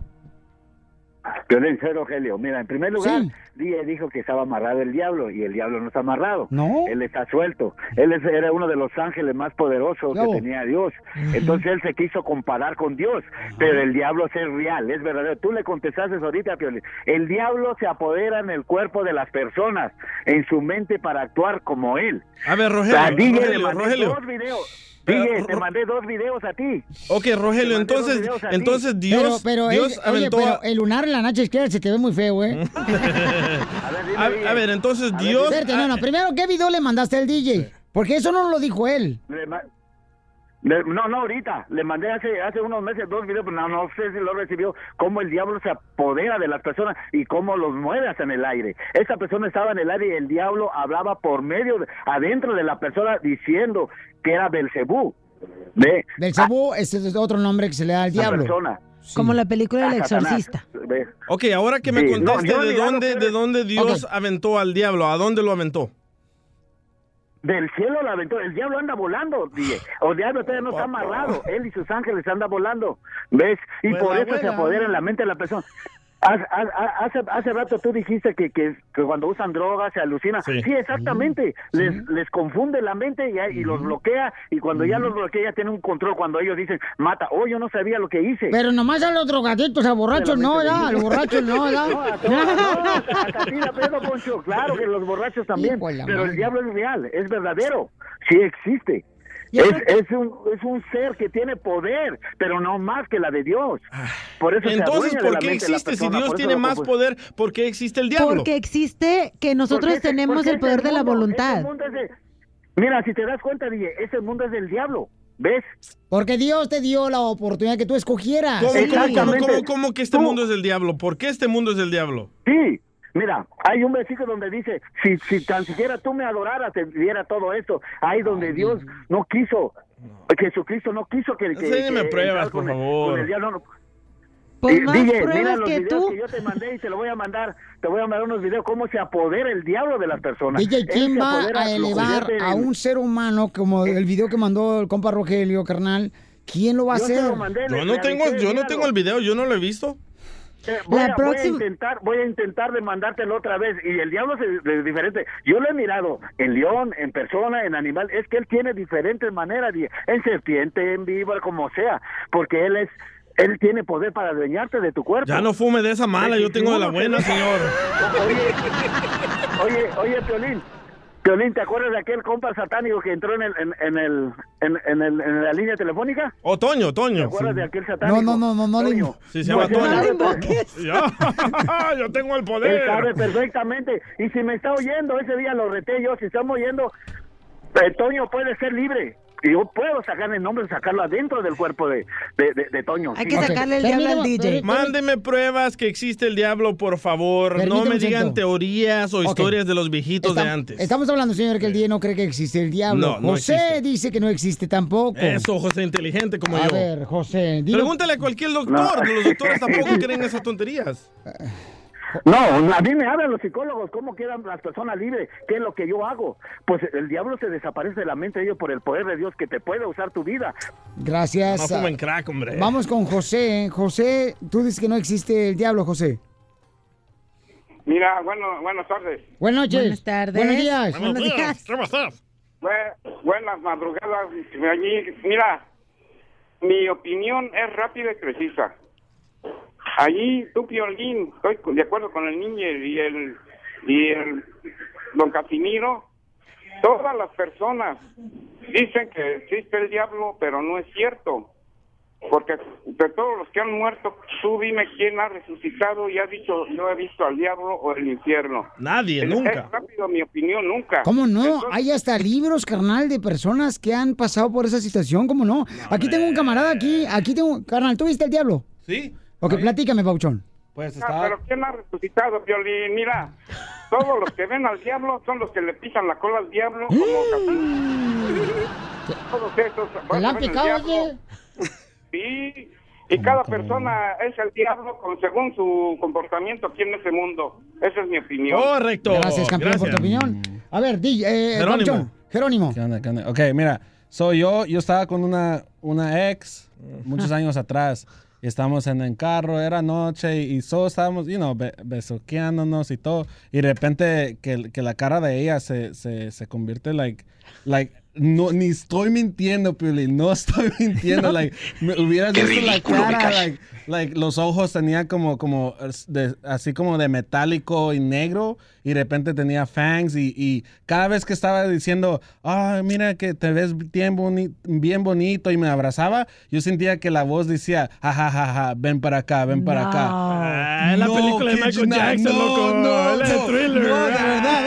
Piolín, soy Rogelio. Mira, en primer lugar, Sí. DJ dijo que estaba amarrado el diablo y el diablo no está amarrado. No. Él está suelto. Él es- era uno de los ángeles más poderosos Bravo. que tenía Dios. Entonces él se quiso comparar con Dios. Pero el diablo es real, es verdadero. Tú le contestaste ahorita, Piolín. El diablo se apodera en el cuerpo de las personas, en su mente para actuar como él. A ver, O Rogelio, sea, DJ, le Rogelio, Rogelio. dos videos. DJ, te mandé dos videos a ti. Ok, Rogelio, entonces, a entonces Dios, pero, pero, Dios eh, aventó... oye, a- pero el lunar en la nacha izquierda se te ve muy feo, ¿eh? a, a ver, entonces Dios... Espérate, no, no. Primero, ¿qué video le mandaste al DJ? Porque eso no lo dijo él. Le ma- le- no, no, ahorita. Le mandé hace hace unos meses dos videos, pero no, no sé si lo recibió. Cómo el diablo se apodera de las personas y cómo los mueve hasta en el aire. Esa persona estaba en el aire y el diablo hablaba por medio, de- adentro de la persona, diciendo que era Belcebú. ¿Ve? Belcebú, ese es otro nombre que se le da al diablo. persona. Como la película del Ah, exorcista. ¿Ve? Ok, ahora que me Sí, no, conteste yo de dónde, de dónde Dios Ok. aventó al diablo, ¿a dónde lo aventó? Del cielo la aventó. El diablo anda volando, DJ. O el diablo todavía no está amarrado. Él y sus ángeles andan volando. ¿Ves? Y Vuela, por eso se apodera en la mente de la persona. Hace, hace, hace rato tú dijiste que, que, que cuando usan drogas se alucina. Sí, exactamente. Les, les confunde la mente y, y los bloquea. Y cuando ya los bloquea, ya tiene un control. Cuando ellos dicen, mata, oh, yo no sabía lo que hice. Pero nomás a los drogaditos, a borrachos no, ¿verdad? A los borrachos no, ¿verdad? No, a todos, no, a pedo, Poncho. Claro que los borrachos también. Pero madre. el diablo es real, es verdadero. Sí existe. Es, es, un, es un ser que tiene poder, pero no más que la de Dios. Por eso Entonces, ¿por qué existe? Si Dios tiene más poder, ¿por qué existe el diablo? Porque existe que nosotros Porque tenemos porque el poder de la voluntad. de- Mira, si te das cuenta, DJ, ese mundo es del diablo. ¿Ves? Porque Dios te dio la oportunidad que tú escogieras. ¿Cómo, cómo, cómo, Exactamente. cómo, cómo que este Tú- mundo es del diablo? ¿Por qué este mundo es del diablo? Sí, mira, hay un versículo donde dice, si, si tan siquiera tú me adoraras, te diera todo esto. Ahí donde Dios no quiso, Jesucristo no quiso que... que Enséñame que pruebas, por el- favor. con el no. Pues Eh, más DJ, mira pruebas los que videos tú. que yo te mandé y te lo voy a mandar, te voy a mandar unos videos cómo se apodera el diablo de las personas. DJ, ¿quién va a elevar a un ser humano como el video que mandó el compa Rogelio, carnal? ¿Quién lo va a Yo hacer? lo mandé, Yo no tengo, yo no tengo el video, yo no lo he visto. Eh, voy, La a, voy a intentar, voy a intentar de mandártelo otra vez y el diablo es, es diferente. Yo lo he mirado en león, en persona, en animal. Es que él tiene diferentes maneras, en serpiente, en víbora, como sea, porque él es, él tiene poder para adueñarte de tu cuerpo. Ya no fume de esa mala, yo tengo de la buena, señor. Oye, oye, oye, Piolín. Piolín, ¿te acuerdas de aquel compa satánico que entró en el, en, en el, en, en el, en la línea telefónica? O Toño, ¿Te Toño. acuerdas de aquel satánico? No, no, no, no, no Toño. Sí, se llama Pues él Toño. invoques. Yo tengo el Él poder. sabe perfectamente. Y si me está oyendo, ese día lo reté yo. Si estamos oyendo, eh, Toño puede ser libre. Y yo puedo sacar el nombre, sacarlo adentro del cuerpo de, de, de- de Toño. Hay Sí. que sacarle el diablo al DJ. Mándeme pruebas que existe el diablo, por favor. no me digan teorías o historias de los viejitos de antes. Estamos hablando, señor, que el DJ no cree que existe el diablo. No, no José existe. dice que no existe tampoco. Eso, José, inteligente como a yo. ver, José, dilo. Pregúntale a cualquier doctor. Los doctores tampoco creen esas tonterías. No, a mí me hablan los psicólogos, cómo quedan las personas libres, qué es lo que yo hago. Pues el diablo se desaparece de la mente de ellos por el poder de Dios que te puede usar tu vida. Gracias. No fumen crack, hombre. Vamos con José. José, tú dices que no existe el diablo, José. Mira, bueno, buenas tardes. Buenas noches. Buenas tardes. Buenos días. Buenos días. ¿Cómo estás? Bue- buenas madrugadas. Mira, mi opinión es rápida y precisa. Allí, tú, Piolín, estoy de acuerdo con el niño y el, y el don Casimiro. Todas las personas dicen que existe el diablo, pero no es cierto. Porque de todos los que han muerto, tú dime quién ha resucitado y ha dicho, yo he visto al diablo o el infierno. Nadie, Es- nunca. Es rápido mi opinión, nunca. ¿Cómo no? Entonces, Hay hasta libros, carnal, de personas que han pasado por esa situación, ¿cómo no? Aquí tengo un camarada aquí, aquí tengo, carnal, ¿tú viste el diablo? Sí. Ok, platícame, Pauchón. Pues Ah, pero ¿quién ha resucitado, Piolín? Mira, todos los que ven al diablo son los que le pisan la cola al diablo, como Casimiro. Todos esos. ¿Te la han picado, oye? Sí, y cada persona es el diablo con, según su comportamiento aquí en ese mundo. Esa es mi opinión. Gracias, campeón, por tu opinión. A ver, di, eh, Jerónimo. Pauchón, Jerónimo. ¿Qué onda, qué onda? Ok, mira, soy yo, yo estaba con una, una ex muchos años atrás. Y estábamos en el carro, era noche y, y solo estábamos, you know, be- besuqueándonos y todo. Y de repente que, que la cara de ella se, se, se convierte, like, like, no, ni estoy mintiendo, Pili, no estoy mintiendo, like, me hubieras Qué visto la ridículo, cara, like, like, los ojos tenía como, como, de- así como de metálico y negro, y de repente tenía fangs, y, y cada vez que estaba diciendo, ay, mira que te ves bien, boni- bien bonito, y me abrazaba, yo sentía que la voz decía, ja, ja, ja, ja, ven para acá, ven para acá. Ah, es la película de Michael Jackson, no, loco. No, no, thriller. no, de verdad,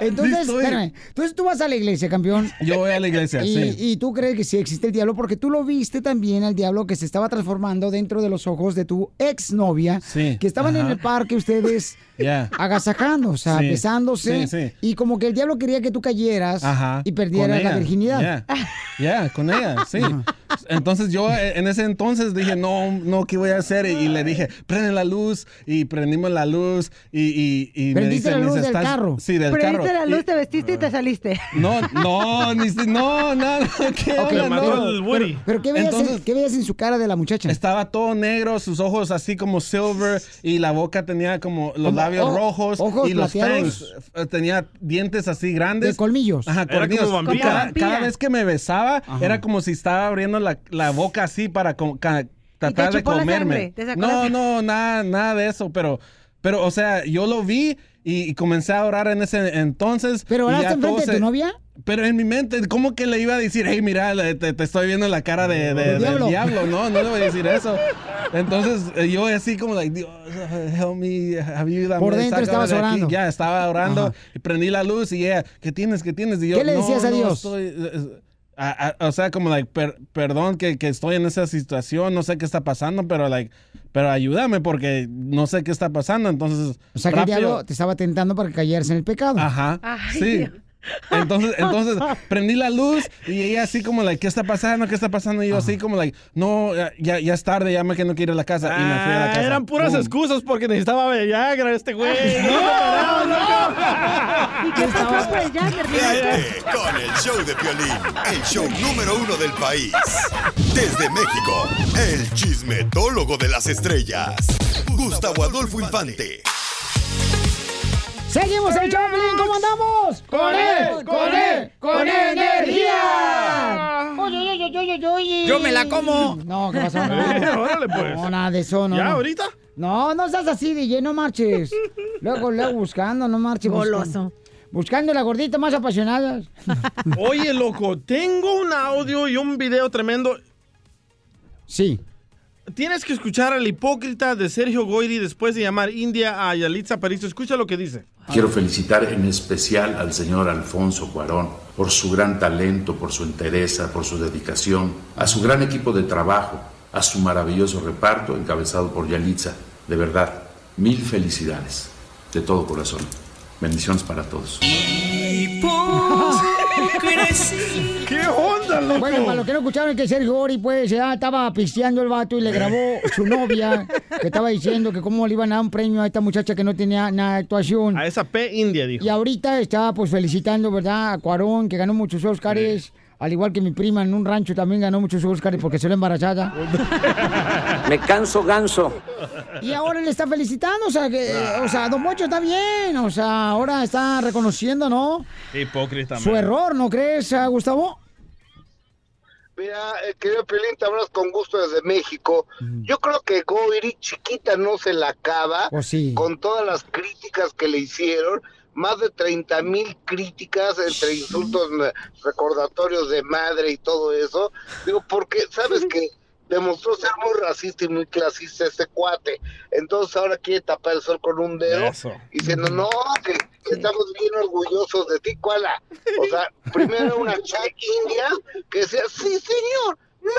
Entonces, espérame, entonces tú vas a la iglesia, campeón. Yo voy a la iglesia, y, sí. y tú crees que sí existe el diablo porque tú lo viste también al diablo que se estaba transformando dentro de los ojos de tu exnovia. Sí, Que estaban en ajá. el parque ustedes Yeah. agasajando, o sea, Sí, besándose. sí, sí. Y como que el diablo quería que tú cayeras Ajá. y perdieras la virginidad. Ya, ya, con ella, sí. Entonces yo eh, en ese entonces dije, no, no, ¿qué voy a hacer? Y, y le dije, prende la luz. Y prendimos la luz. Y, y, y me ¿Prendiste dice, la me luz dice, del "¿Estás-" carro? Sí, del Prendiste carro. la Y- luz, te vestiste y te saliste. no, no, ni, si- no, nada, ¿qué Ok, onda? No. al Woody. Pero, pero ¿qué, veías en, Entonces- qué veías en su cara de la muchacha? Estaba todo negro, sus ojos así como silver y la boca tenía como los Como labios o- rojos ojos y los fangs. eh, Tenía dientes así grandes. De colmillos. Ajá, Era colmillos. como cada, cada vez que me besaba era como si estaba abriendo la, la boca así para co- ca- tratar de comerme. sangre, No, no, nada, nada de eso, pero, pero, o sea, yo lo vi y, y comencé a orar en ese entonces. ¿Pero oraste enfrente todo de tu novia? pero en mi mente, ¿cómo que le iba a decir, hey, mira, te, te estoy viendo la cara de, de- Del del diablo. diablo. No, no le voy a decir eso. Entonces, eh, yo así como, like, Dios, help me, ayúdame. Por dentro estabas de aquí. orando. Ya, estaba orando, Ajá. y prendí la luz y ella, ¿qué tienes, qué tienes? Y yo, ¿Qué le "No, decías a no, Dios? estoy, a- a- o sea, como, like, per- perdón que, que estoy en esa situación, no sé qué está pasando, pero, like, pero ayúdame porque no sé qué está pasando. Entonces, O sea, que el diablo te estaba tentando para que cayeras en el pecado. Ajá. sí. Entonces, entonces prendí la luz y ella así como, like, ¿qué está pasando? ¿Qué está pasando? Y yo así como, like, no, ya, ya es tarde, ya me que no quiero ir a la casa. y me fui a la Ah, casa. eran puras excusas porque necesitaba Viagra este güey. No, ¿Y qué pasó por el Jagger? Ríete con el show de Piolín, el show número uno del país. Desde México, el chismetólogo de las estrellas, Gustavo Adolfo Infante. Seguimos el Choplin, ¿cómo andamos? ¡Con él, con él, con energía! Oye, oye, oye, oye, oye. Yo me la como. No, ¿qué pasó? No, Órale, pues. No, nada de eso, no. ¿Ya, ahorita? No, no seas así, DJ, no marches. Luego, luego buscando, no marches. Goloso. Buscando la gordita más apasionada. Oye, loco, tengo un audio y un video tremendo. Sí. Tienes que escuchar al hipócrita de Sergio Goyri después de llamar India a Yalitza Aparicio. Escucha lo que dice. Quiero felicitar en especial al señor Alfonso Cuarón por su gran talento, por su entereza, por su dedicación, a su gran equipo de trabajo, a su maravilloso reparto encabezado por Yalitza. De verdad, mil felicidades, de todo corazón. Bendiciones para todos. Crecí. ¿Qué onda, loco? Bueno, para los que no escucharon que Sergio Ori, pues, ya estaba pisteando el vato y le grabó su novia, que estaba diciendo que cómo le iban a dar un premio a esta muchacha que no tenía nada de actuación. A esa P india, dijo. Y ahorita está, pues, felicitando, ¿verdad? A Cuarón, que ganó muchos Óscares. Al igual que mi prima en un rancho también ganó muchos Óscares porque se lo embarazada. Me canso ganso. Y ahora le está felicitando, o sea, que, o sea, Don Mocho está bien, o sea, ahora está reconociendo, ¿no? Hipócrita, Su error, ¿no crees, ah, Gustavo? Mira, eh, querido Pelín, te hablas con gusto desde México. Yo creo que Goiri chiquita no se la acaba Pues sí. con todas las críticas que le hicieron. Más de 30 mil críticas entre insultos, recordatorios de madre y todo eso. Digo, porque, ¿sabes que Demostró ser muy racista y muy clasista este cuate. Entonces ahora quiere tapar el sol con un dedo. Eso. Diciendo, no, que estamos bien orgullosos de ti, ¿cuál? O sea, primero una chica india que decía, sí, señor, no,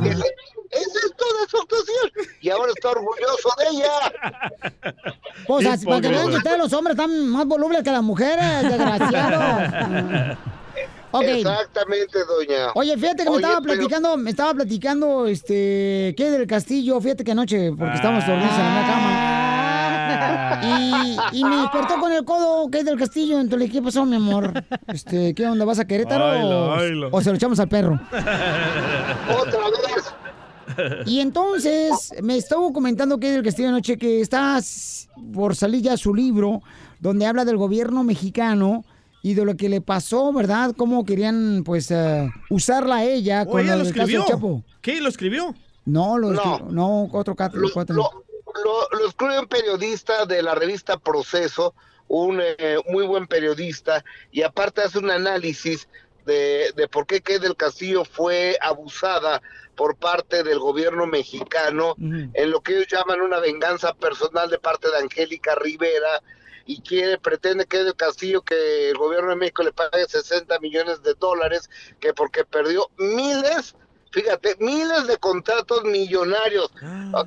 señor. Esa es toda su actuación. Y ahora está orgulloso de ella. Pues, Qué así, para que vean que ustedes los hombres están más volubles que las mujeres, desgraciados. Ok. Exactamente, doña. Oye, fíjate que me Oye, estaba pero- platicando, me estaba platicando, este, ¿qué del castillo? Fíjate que anoche, porque estábamos dormidos en la cama. Y, y me despertó con el codo, ¿qué del castillo? Entonces ¿qué pasó, mi amor? Este, ¿qué onda? ¿Vas a Querétaro o, se lo echamos al perro? Otra vez. Y entonces me estuvo comentando que del Castillo anoche que está s- por salir ya su libro donde habla del gobierno mexicano y de lo que le pasó, ¿verdad? Cómo querían, pues, eh, usarla a ella Oh, con ella lo lo caso del escribió. Chapo. ¿Qué? ¿Lo escribió? No, lo No. escribió- no, otro cat- cuatro. Lo, lo escribe un periodista de la revista Proceso, un eh, muy buen periodista, y aparte hace un análisis de, de por qué Kay del Castillo fue abusada por parte del gobierno mexicano en lo que ellos llaman una venganza personal de parte de Angélica Rivera y quiere, pretende que del Castillo que el gobierno de México le pague 60 millones de dólares, que porque perdió miles, fíjate, miles de contratos millonarios,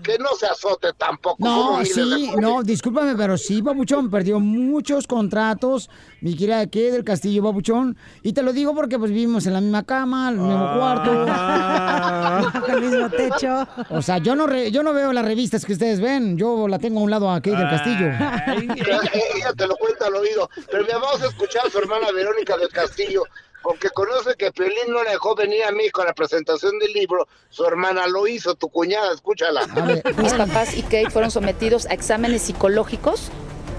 que no se azote tampoco. No, sí, no, discúlpame, pero sí, Babuchón, perdió muchos contratos, mi querida que del Castillo, Babuchón, y te lo digo porque pues vivimos en la misma cama, en el mismo cuarto. el mismo techo. O sea, yo no, re- yo no veo las revistas que ustedes ven, yo la tengo a un lado aquí del Castillo. ella, ella te lo cuenta al oído. Pero mira, vamos a escuchar a su hermana Verónica del Castillo, porque conoce que Piolín no la dejó venir a México a la presentación del libro. Su hermana lo hizo, tu cuñada, escúchala. Mis papás y Kate fueron sometidos a exámenes psicológicos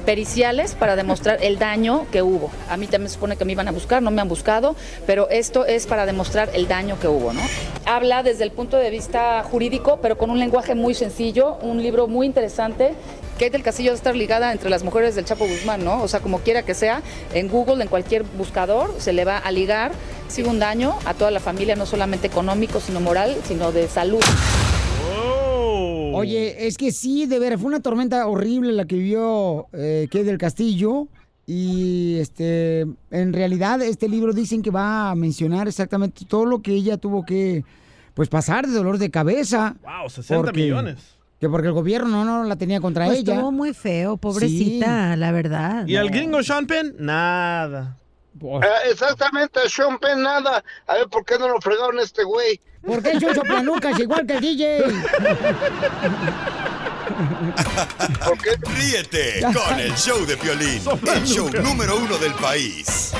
periciales para demostrar el daño que hubo. A mí también se supone que me iban a buscar, no me han buscado, pero esto es para demostrar el daño que hubo, ¿no? Habla desde el punto de vista jurídico, pero con un lenguaje muy sencillo, un libro muy interesante. Kate del Castillo debe estar ligada entre las mujeres del Chapo Guzmán, ¿no? O sea, como quiera que sea, en Google, en cualquier buscador, se le va a ligar. Sí, un daño a toda la familia, no solamente económico, sino moral, sino de salud. Oye, es que sí, de veras, fue una tormenta horrible la que vivió eh, Kay del Castillo. Y este, en realidad, este libro dicen que va a mencionar exactamente todo lo que ella tuvo que pues pasar de dolor de cabeza. Wow, 60 Porque- millones. Que porque el gobierno no la tenía contra Pues ella. estuvo muy feo, pobrecita, la verdad. ¿Y al gringo Sean Penn? Nada. Eh, exactamente, Sean Penn, nada. A ver, ¿por qué no lo fregaron a este güey? ¿Por qué es un soplanucas igual que el DJ? Ríete con el show de Piolín, el show número uno del país.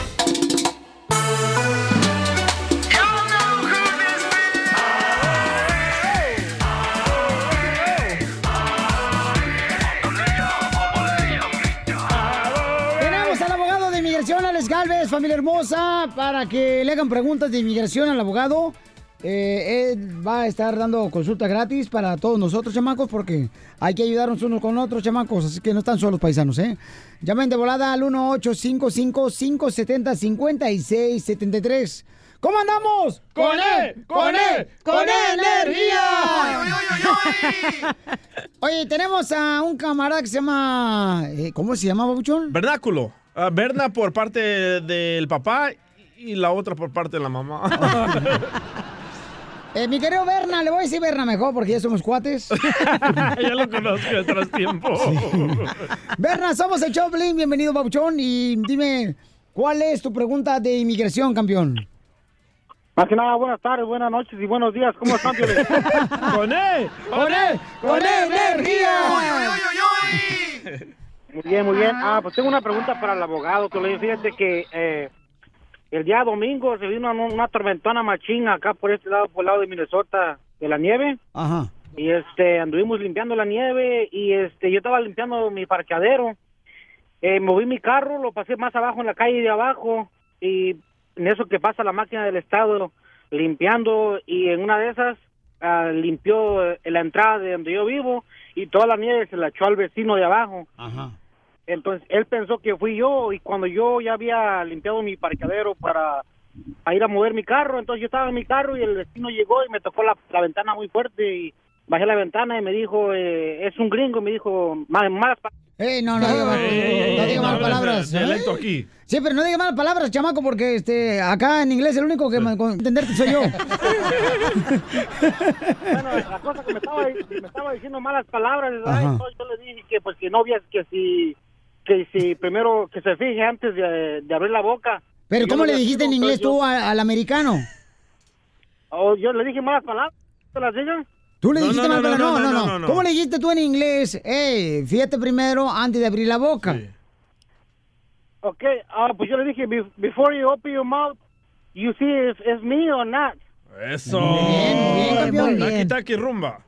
Familia hermosa, para que le hagan preguntas de inmigración al abogado. Eh, él va a estar dando consulta gratis para todos nosotros, chamacos, porque hay que ayudarnos unos con otros, chamacos, así que no están solos paisanos, ¿eh? Llamen de volada al 1855-570-5673. ¿Cómo andamos? ¡Con E! ¡Con E! ¡Con E energía! Oye, tenemos a un camarada que se llama... eh, ¿Cómo se llama, Babuchón? Vernáculo. Ah, Berna por parte del papá y la otra por parte de la mamá. Eh, mi querido Berna, le voy a decir Berna mejor porque ya somos cuates. ya lo conozco de atrás tiempo. Berna, somos el Choplin, bienvenido, Babuchón, y dime, ¿Cuál es tu pregunta de inmigración, campeón? Más que nada, buenas tardes, buenas noches y buenos días. ¿Cómo están, Piolín? ¡Con él! ¡Con él! ¡Con él, energía! Muy bien, muy bien. Ah, pues tengo una pregunta para el abogado. Fíjate que eh, el día domingo se vino una, una tormentona machina acá por este lado, por el lado de Minnesota, de la nieve. Ajá. Y este, anduvimos limpiando la nieve y este, yo estaba limpiando mi parqueadero. Eh, moví mi carro, lo pasé más abajo en la calle de abajo y en eso que pasa la máquina del estado limpiando y en una de esas ah, limpió eh, la entrada de donde yo vivo y toda la nieve se la echó al vecino de abajo. Ajá. Entonces él pensó que fui yo y cuando yo ya había limpiado mi parqueadero para a ir a mover mi carro, entonces yo estaba en mi carro y el vecino llegó y me tocó la, la ventana muy fuerte y bajé la ventana y me dijo, eh, es un gringo, me dijo, "Ma- malas pa- ¡Ey, no, no diga mal- no diga malas palabras! ¿eh? Dialecto aquí. Sí, pero no diga malas palabras, chamaco, porque este, acá en inglés el único que me entenderte soy yo. Bueno, la cosa que me estaba, me estaba diciendo malas palabras, ¿verdad? Ajá. entonces yo le dije que pues que no había, que si, que si primero que se fije antes de, de abrir la boca. Pero Yo ¿cómo le dijiste en inglés entonces tú a- al americano? yo- oh, yo le dije malas palabras, ¿te las digo? ¿Tú le No, dijiste no, mal no, palabras? no, No, no, no, no, no, no. ¿Cómo le dijiste tú en inglés? Eh, fíjate primero antes de abrir la boca. Ok, ah, pues yo le dije, "Be- before you open your mouth, you see if it's me or not. Eso. bien, muy bien, campeón. Taki, taki, rumba.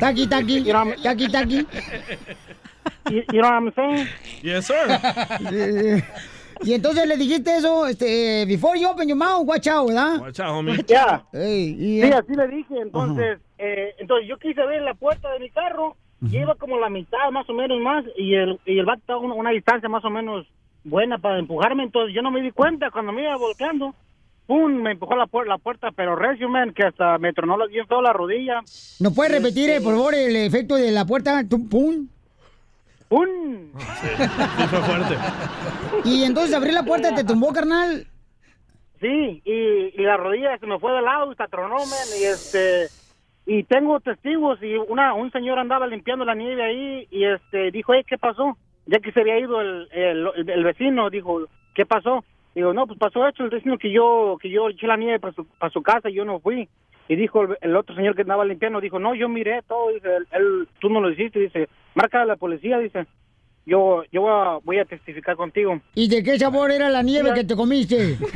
Taki, taki, taki, taki. You, you know what I'm saying? Yes, sir. Y entonces le dijiste eso, este, before you open your mouth, watch out, ¿verdad? Watch out, homie. Ya. Ey, y, Sí, así le dije. Entonces, eh, entonces yo quise ver la puerta de mi carro y iba como la mitad más o menos más y el, y el vato estaba a una, una distancia más o menos buena para empujarme. Entonces yo no me di cuenta cuando me iba volteando. ¡Pum! Me empujó la, puer- la puerta, pero recio, man, que hasta me tronó bien feo la rodilla. ¿No puedes repetir, eh, por favor, el efecto de la puerta? ¡Pum! ¡Pum! Sí, fue fuerte. Y entonces abrí la puerta, te tumbó, carnal. Sí, y, y la rodilla se me fue de lado, tronó, man, y este... Y tengo testigos y una un señor andaba limpiando la nieve ahí y este dijo, hey, ¿qué pasó? Ya que se había ido el, el, el- el vecino, dijo, ¿qué pasó? Digo, no, pues pasó esto, el vecino que yo que yo eché la nieve para su, para su casa y yo no fui. Y dijo el, el otro señor que andaba limpiando, dijo, no, yo miré todo, dice, él, él- tú no lo hiciste, dice, marca a la policía, dice, yo yo voy a, voy a testificar contigo. ¿Y de qué sabor era la nieve que te comiste?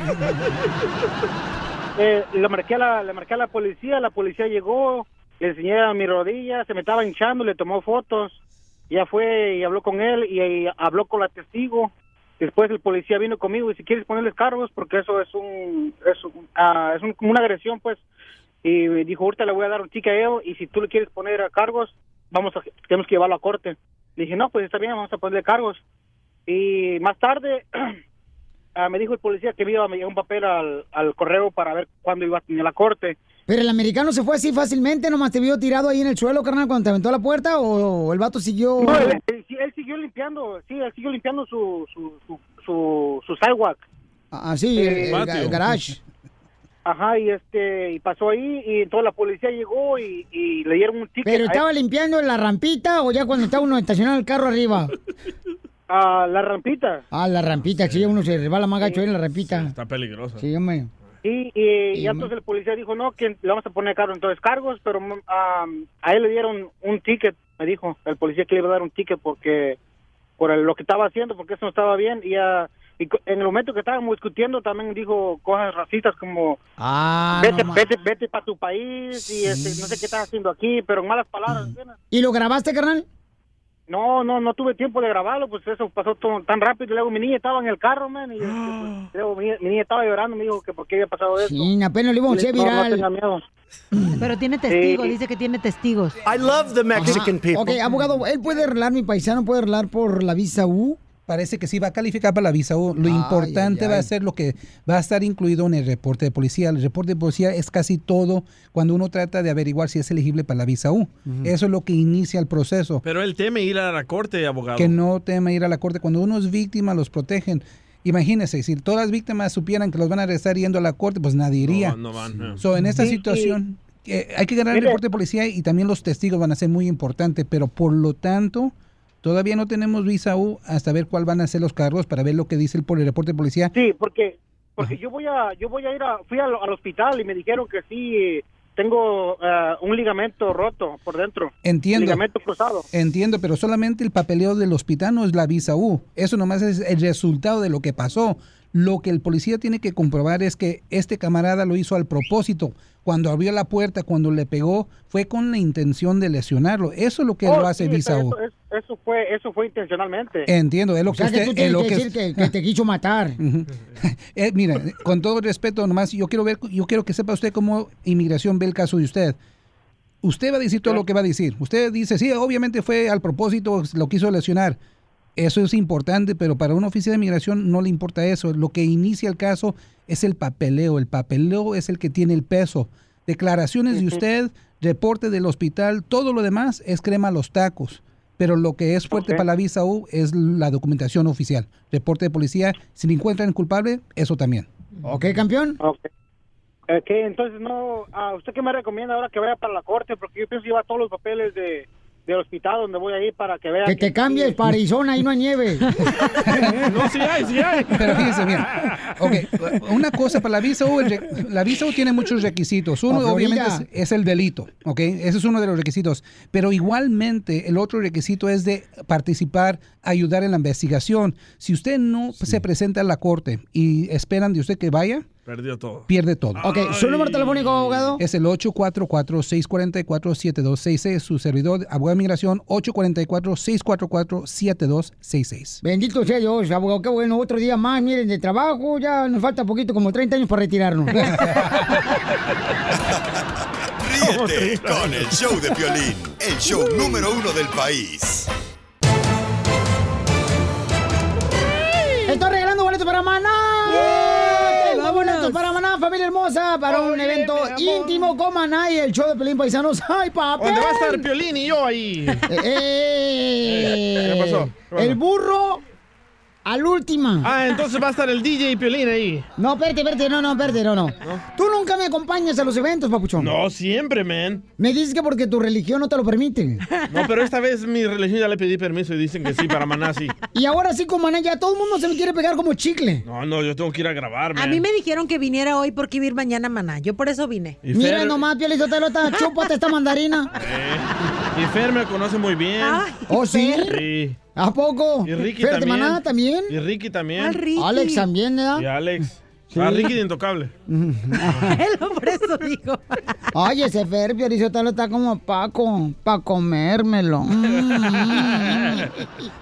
Eh, le marqué a la le marqué a la policía, la policía llegó, le enseñé a mi rodilla, se me estaba hinchando, le tomó fotos, ya fue y habló con él y, y habló con la testigo. Después el policía vino conmigo y si quieres ponerles cargos porque eso es un es, un- ah, es un- una agresión pues y me dijo ahorita le voy a dar un ticket a él y si tú le quieres poner a cargos vamos a tenemos que llevarlo a corte. Le dije no pues está bien vamos a ponerle cargos y más tarde ah, me dijo el policía que me iba a llevar un papel al, al correo para ver cuándo iba a tener la corte. ¿Pero el americano se fue así fácilmente? ¿Nomás te vio tirado ahí en el suelo, carnal, cuando te aventó la puerta? ¿O el vato siguió...? No, él, él- sí, él siguió limpiando, sí, él siguió limpiando su, su, su, su, su sidewalk. Ah, sí, el, el garage. Ajá, y este, y pasó ahí, y entonces la policía llegó y, y le dieron un ticket. ¿Pero a- estaba limpiando en la rampita o ya cuando estaba uno estacionado el carro arriba? a la rampita. Ah, la rampita, sí, uno se resbala más gacho ahí en la rampita. Está peligroso. Sí, hombre. Y, y, y entonces el policía dijo, no, que le vamos a poner cargo entonces cargos, pero mm, am, a él le dieron un ticket, me dijo el policía que le iba a dar un ticket porque por el- lo que estaba haciendo, porque eso no estaba bien. Y, ah, y en el momento que estábamos discutiendo también dijo cosas racistas como Ah, vete, no vete, vete para tu país y este, no sé qué estás haciendo aquí, pero en malas palabras. ¿entiendes? ¿Y lo grabaste, carnal? No, no, no tuve tiempo de grabarlo, pues eso pasó todo tan rápido. Y luego mi niña estaba en el carro, man, y este, pues, luego mi, mi niña estaba llorando, me dijo que por qué había pasado eso. Sí, apenas lo íbamos a hacer No, no viral. tenga miedo. Pero tiene testigos, dice que tiene testigos. I love the Mexican people. Ok, abogado, ¿él puede arreglar, mi paisano puede arreglar por la visa U? Parece que sí va a calificar para la visa U. Lo Ay, importante ay, va a ser lo que va a estar incluido en el reporte de policía. El reporte de policía es casi todo cuando uno trata de averiguar si es elegible para la visa U. Eso es lo que inicia el proceso. Pero él teme ir a la corte, abogado. Que no teme ir a la corte. Cuando uno es víctima, los protegen. Imagínense, si todas las víctimas supieran que los van a arrestar yendo a la corte, pues nadie iría. No, no van. no. So, en esta Sí, situación, eh, hay que ganar el reporte de policía y también los testigos van a ser muy importantes, pero por lo tanto, Todavía no tenemos visa U hasta ver cuál van a ser los cargos para ver lo que dice el, por el reporte de policía. Sí, porque porque yo voy a yo voy a ir a fui al, al hospital y me dijeron que sí tengo eh, un ligamento roto por dentro. Entiendo. Ligamento cruzado. Entiendo, pero solamente el papeleo del hospital no es la visa U. Eso nomás es el resultado de lo que pasó. Lo que el policía tiene que comprobar es que este camarada lo hizo al propósito. Cuando abrió la puerta, cuando le pegó, fue con la intención de lesionarlo. Eso es lo que Oh, lo hace sí, visa. Eso, es- eso fue eso fue intencionalmente. Entiendo, es lo O que sea, que usted- tú es tienes lo que decir que, que te quiso matar. Eh, mira, con todo respeto, nomás yo quiero ver, yo quiero que sepa usted cómo inmigración ve el caso de usted. Usted va a decir todo lo que va a decir. Usted dice, sí, obviamente fue al propósito, lo quiso lesionar. Eso es importante, pero para un oficial de inmigración no le importa eso. Lo que inicia el caso es el papeleo. El papeleo es el que tiene el peso. Declaraciones de usted, reporte del hospital, todo lo demás es crema a los tacos. Pero lo que es fuerte para la visa U es la documentación oficial. Reporte de policía, si le encuentran culpable, eso también. Ok, campeón. Ok. Que entonces no, ¿a usted qué me recomienda ahora que vaya para la corte? Porque yo pienso llevar todos los papeles de del hospital donde voy a ir para que vea Que te cambies para Arizona y no hay nieve. no, sí hay, sí hay. Pero fíjese, mira, ok, una cosa para la visa U, el re- la visa U tiene muchos requisitos. Uno obviamente es, es el delito, ok, ese es uno de los requisitos. Pero igualmente el otro requisito es de participar, ayudar en la investigación. Si usted no se presenta a la corte y esperan de usted que vaya, Perdió todo. pierde todo. Ok, ¿su número telefónico, abogado? Es el 844-644-7266. Su servidor, abogado de migración, 844-644-7266. Bendito sea Dios, abogado, qué bueno. Otro día más, miren, de trabajo. Ya nos falta poquito, como 30 años para retirarnos. Ríete con el show de Piolín, el show número uno del país. Hermosa, para un evento íntimo con Maná y el show de Pelín Paisanos. ¡Ay, papá! ¿Dónde va a estar Piolín y yo ahí? Eh, ¿Qué pasó? ¿Qué pasó? El burro al última. Ah, entonces va a estar el DJ y Piolín ahí. No, espérate, espérate, no, no, espérate, no, no. Tú nunca me acompañas a los eventos, papuchón. No, siempre, man. Me dices que porque tu religión no te lo permite. No, pero esta vez mi religión ya le pedí permiso y dicen que sí para Maná, sí. Y ahora sí, con Maná, ya todo el mundo se me quiere pegar como chicle. No, no, yo tengo que ir a grabar, A man. mí me dijeron que viniera hoy porque iba a ir mañana a Maná. Yo por eso vine. Y Mira Fer- nomás, Piolín Sotelo, chúpate esta mandarina. Eh, y Fer me conoce muy bien. ¿Oh, sí? Sí. ¿A poco? Y Ricky Fer de también. Maná también. Y Ricky también. Ah, Ricky. Alex también, ¿verdad? Y Alex. Sí. Ah, Ricky de Intocable. por eso digo. Ay, ese Fer Piolín Sotelo está como Paco, para comérmelo. Mm.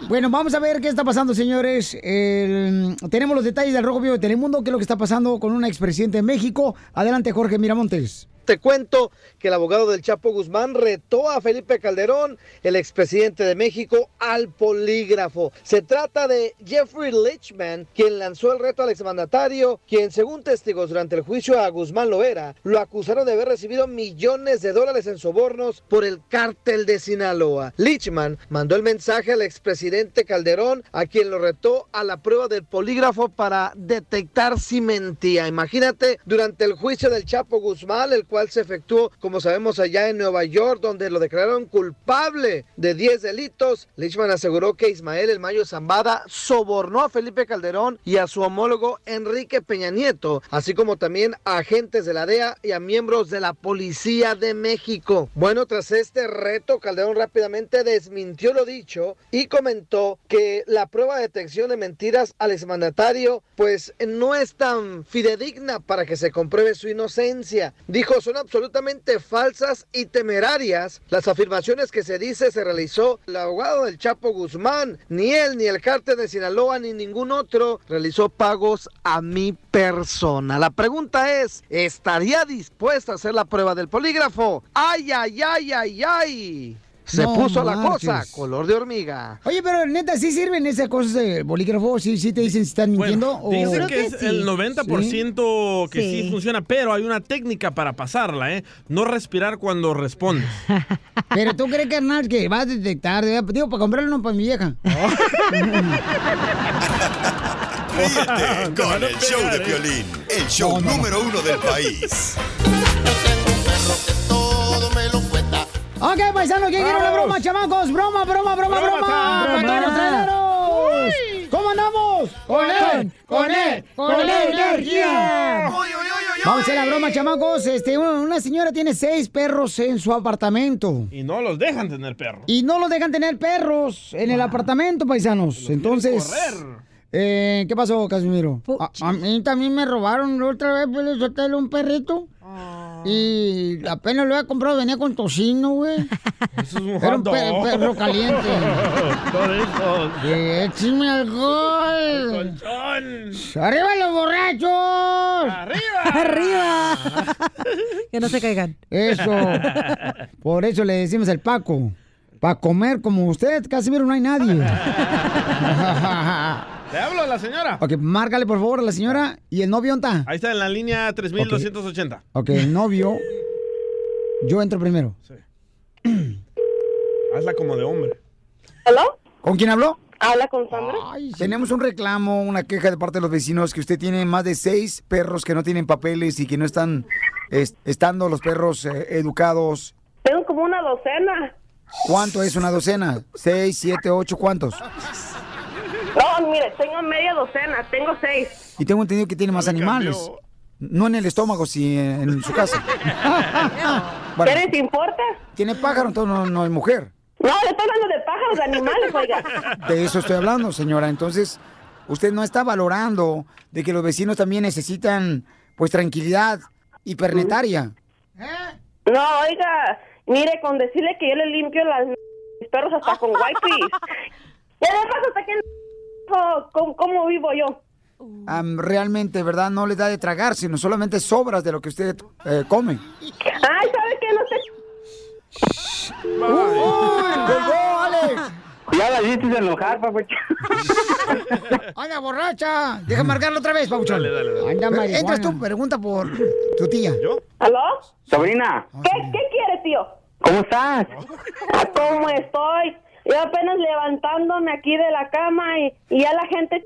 Bueno, vamos a ver qué está pasando, señores. El- tenemos los detalles del Rojo Vivo de Telemundo, qué es lo que está pasando con un expresidente de México. Adelante, Jorge Miramontes. Te cuento que el abogado del Chapo Guzmán retó a Felipe Calderón, el expresidente de México, al polígrafo. Se trata de Jeffrey Lichman, quien lanzó el reto al exmandatario, quien según testigos durante el juicio a Guzmán Loera, lo acusaron de haber recibido millones de dólares en sobornos por el cártel de Sinaloa. Lichman mandó el mensaje al expresidente Calderón, a quien lo retó a la prueba del polígrafo para detectar si mentía. Imagínate, durante el juicio del Chapo Guzmán, el cual se efectuó, como sabemos, allá en Nueva York, donde lo declararon culpable de 10 delitos, Lichman aseguró que Ismael El Mayo Zambada sobornó a Felipe Calderón y a su homólogo Enrique Peña Nieto, así como también a agentes de la DEA y a miembros de la Policía de México. Bueno, tras este reto, Calderón rápidamente desmintió lo dicho y comentó que la prueba de detección de mentiras al exmandatario pues no es tan fidedigna para que se compruebe su inocencia. Dijo, son absolutamente falsas y temerarias las afirmaciones que se dice se realizó el abogado del Chapo Guzmán. Ni él, ni el cártel de Sinaloa, ni ningún otro realizó pagos a mi persona. La pregunta es, ¿estaría dispuesta a hacer la prueba del polígrafo? ¡Ay, ay, ay, ay, ay! Se No puso la cosa, color de hormiga. Oye, pero neta, ¿sí sirven esas cosas de bolígrafo? ¿Sí, sí te dicen si están mintiendo? o... Dicen que es el 90% que sí. Sí. funciona, pero hay una técnica para pasarla, ¿eh? No respirar cuando respondes. Pero tú crees, carnal, que vas a detectar, digo, para comprarlo no para mi vieja. Ríete con el show de Piolín, el show número uno del país. Ok, paisano, ¿quién quiere una broma, chamacos? Broma, broma, broma, broma. Broma. ¿Cómo andamos? Con él, con él, con él, energía. Vamos a hacer la broma, chamacos. Este, una, señora tiene seis perros en su apartamento. Y no los dejan tener perro. Y no los dejan tener perros en el apartamento, paisanos. Entonces. Eh, ¿Qué pasó, Casimiro? A, a mí también me robaron la otra vez, pues, un perrito. Y apenas lo había comprado, venía con tocino, güey. Eso es un Era un hot pe- dog. perro caliente. ¡Échame alcohol! ¡Arriba los borrachos! ¡Arriba! ¡Arriba! que no se caigan. Eso. Por eso le decimos el Paco. Para comer como usted, Casimiro, no hay nadie. ¿Le hablo a la señora? ok, márcale por favor a la señora. ¿Y el novio dónde está? Ahí está en la línea 3280. Ok, el novio. Yo entro primero. Hazla como de hombre. ¿Aló? ¿Con quién habló? Habla con Sandra. Tenemos un reclamo, una queja de parte de los vecinos que usted tiene más de seis perros que no tienen papeles y que no están es- estando los perros eh, educados. Tengo como una docena. ¿Cuánto es una docena? ¿Seis, siete, ocho? ¿Cuántos? No, mire, tengo media docena, tengo seis. Y tengo entendido que tiene más animales. No en el estómago, sí en su casa. ¿Qué les importa? Tiene pájaro, entonces no, no es mujer. No, le estoy hablando de pájaros, de animales, oiga. De eso estoy hablando, señora. Entonces, usted no está valorando de que los vecinos también necesitan, pues, tranquilidad hipernetaria. No, oiga, mire, con decirle que yo le limpio las mis perros hasta con wipes. Y además hasta que ¿cómo, cómo vivo yo? Am, realmente, ¿verdad? No le da de tragar, sino solamente sobras de lo que usted eh, come. Ay, ¿sabe qué? No sé. ¡Colgó, Alex! Ya la hiciste enojar, papuchón. ¡Anda, borracha! Deja marcarlo otra vez, Pauchón. Dale, dale, dale. Anda, marihuana. entras tú, pregunta por tu tía. ¿Yo? ¿Aló? Sobrina, ¿Qué, ¿Qué quiere, tío? ¿Cómo estás? Ah, ¿Cómo estoy? Yo apenas levantándome aquí de la cama y, y ya la gente,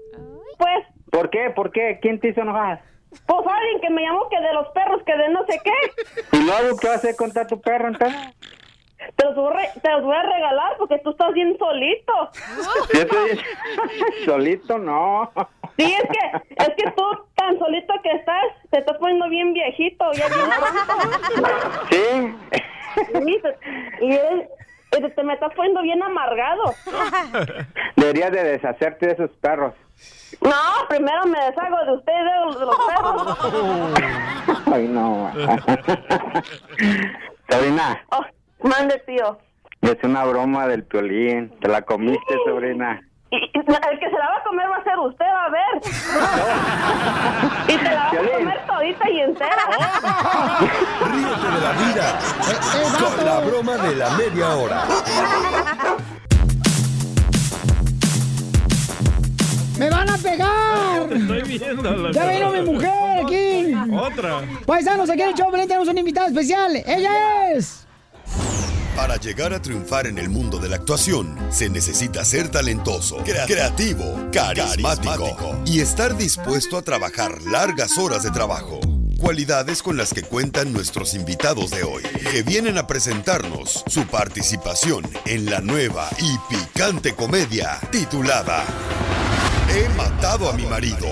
pues, ¿Por qué? ¿Por qué? ¿Quién te hizo enojar? pues alguien que me llamó que de los perros, que de no sé qué. ¿Y luego qué vas a hacer contra tu perro entonces? Te los, voy a re- te los voy a regalar porque tú estás bien solito. Yo estoy solito, no. Sí, es que, es que tú tan solito que estás, te estás poniendo bien viejito, ya bien. Sí. Y eres- y te me estás poniendo bien amargado. Deberías de deshacerte de esos perros. No, primero me deshago de usted y de, los perros. Ay, no. Sobrina, Oh, mande, tío. es una broma del piolín. ¿Te la comiste, sobrina? Y- y el que se la va a comer va a ser usted, va a ver. y te la vas a comer todita y entera. Ríete de la vida con la broma de la media hora. ¡Me van a pegar! Te estoy viendo. ¡Ya vino mi mujer aquí! Otra. Paisanos, aquí en el show, tenemos un invitado especial. ¡Ella es! Para llegar a triunfar en el mundo de la actuación, se necesita ser talentoso, crea- creativo, carismático y estar dispuesto a trabajar largas horas de trabajo. Cualidades con las que cuentan nuestros invitados de hoy, que vienen a presentarnos su participación en la nueva y picante comedia titulada He matado a mi marido.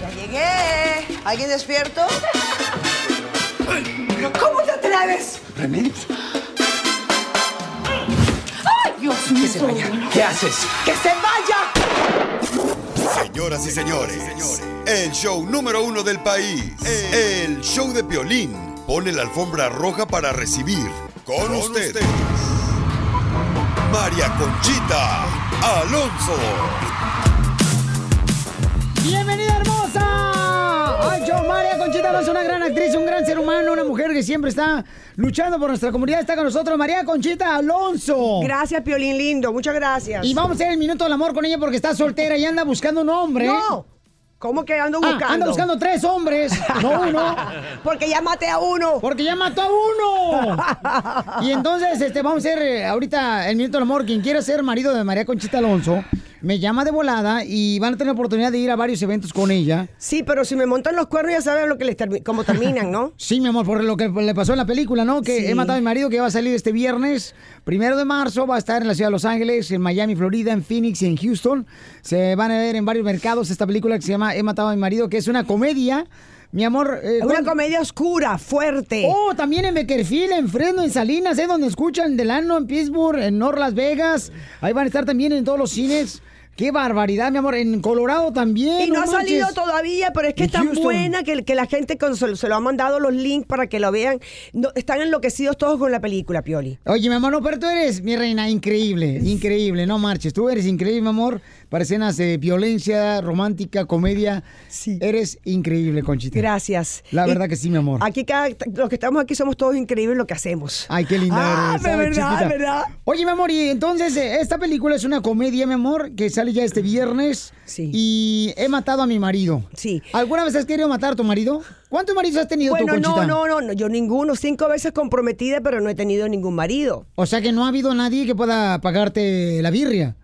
Ya llegué. ¿Alguien despierto? ¿Cómo te atreves? ¡Ay, Dios mío! Que se vaya. ¿qué haces? ¡Que se vaya! Señoras y señores, el show número uno del país, el show de Piolín, pone la alfombra roja para recibir con, ustedes María Conchita Alonso. ¡Bienvenida, hermosa! ¡Ay, yo, María Conchita Alonso, una gran actriz, un gran ser humano, una mujer que siempre está luchando por nuestra comunidad. Está con nosotros María Conchita Alonso. Gracias, Piolín lindo. Muchas gracias. Y vamos a hacer el minuto del amor con ella porque está soltera y anda buscando un hombre. No. ¿Cómo que ando Ah, buscando? anda buscando tres hombres, no uno. Porque ya maté a uno. Porque ya mató a uno. Y entonces, este, vamos a hacer eh, ahorita el minuto del amor. Quien quiera ser marido de María Conchita Alonso, me llama de volada y van a tener la oportunidad de ir a varios eventos con ella. Sí, pero si me montan los cuernos ya saben lo que les termi- cómo terminan, ¿no? Sí, mi amor, por lo que le pasó en la película, ¿no? Que Sí. he matado a mi marido que va a salir este viernes, primero de marzo, va a estar en la ciudad de Los Ángeles, en Miami, Florida, en Phoenix y en Houston. Se van a ver en varios mercados esta película que se llama He matado a mi marido, que es una comedia. Mi amor. eh, Una comedia oscura, fuerte. Oh, también en Beckerfield, en Fresno, en Salinas, ¿eh? Donde escuchan Delano, en Pittsburgh, en North Las Vegas. Ahí van a estar también en todos los cines. Qué barbaridad, mi amor. En Colorado también. Y no ha manches. salido todavía, pero es que es tan Houston. buena que, que la gente con- se, se lo ha mandado los links para que lo vean. No, están enloquecidos todos con la película, Pioli. Oye, mi amor, no, pero tú eres, mi reina, increíble, increíble, no marches. Tú eres increíble, mi amor, para escenas de violencia, romántica, comedia. Sí. Eres increíble, Conchita. Gracias. La Y verdad que sí, mi amor. Aquí cada, los que estamos aquí somos todos increíbles en lo que hacemos. Ay, qué linda Ah, eres. verdad, chiquita. de verdad. Oye, mi amor, y entonces, eh, esta película es una comedia, mi amor, que sale ya este viernes. Sí. Y he matado a mi marido. Sí. ¿Alguna vez has querido matar a tu marido? ¿Cuántos maridos has tenido tú, Bueno, Conchita? no, no, no, yo ninguno. Cinco veces comprometida, pero no he tenido ningún marido. O sea que no ha habido nadie que pueda pagarte la birria.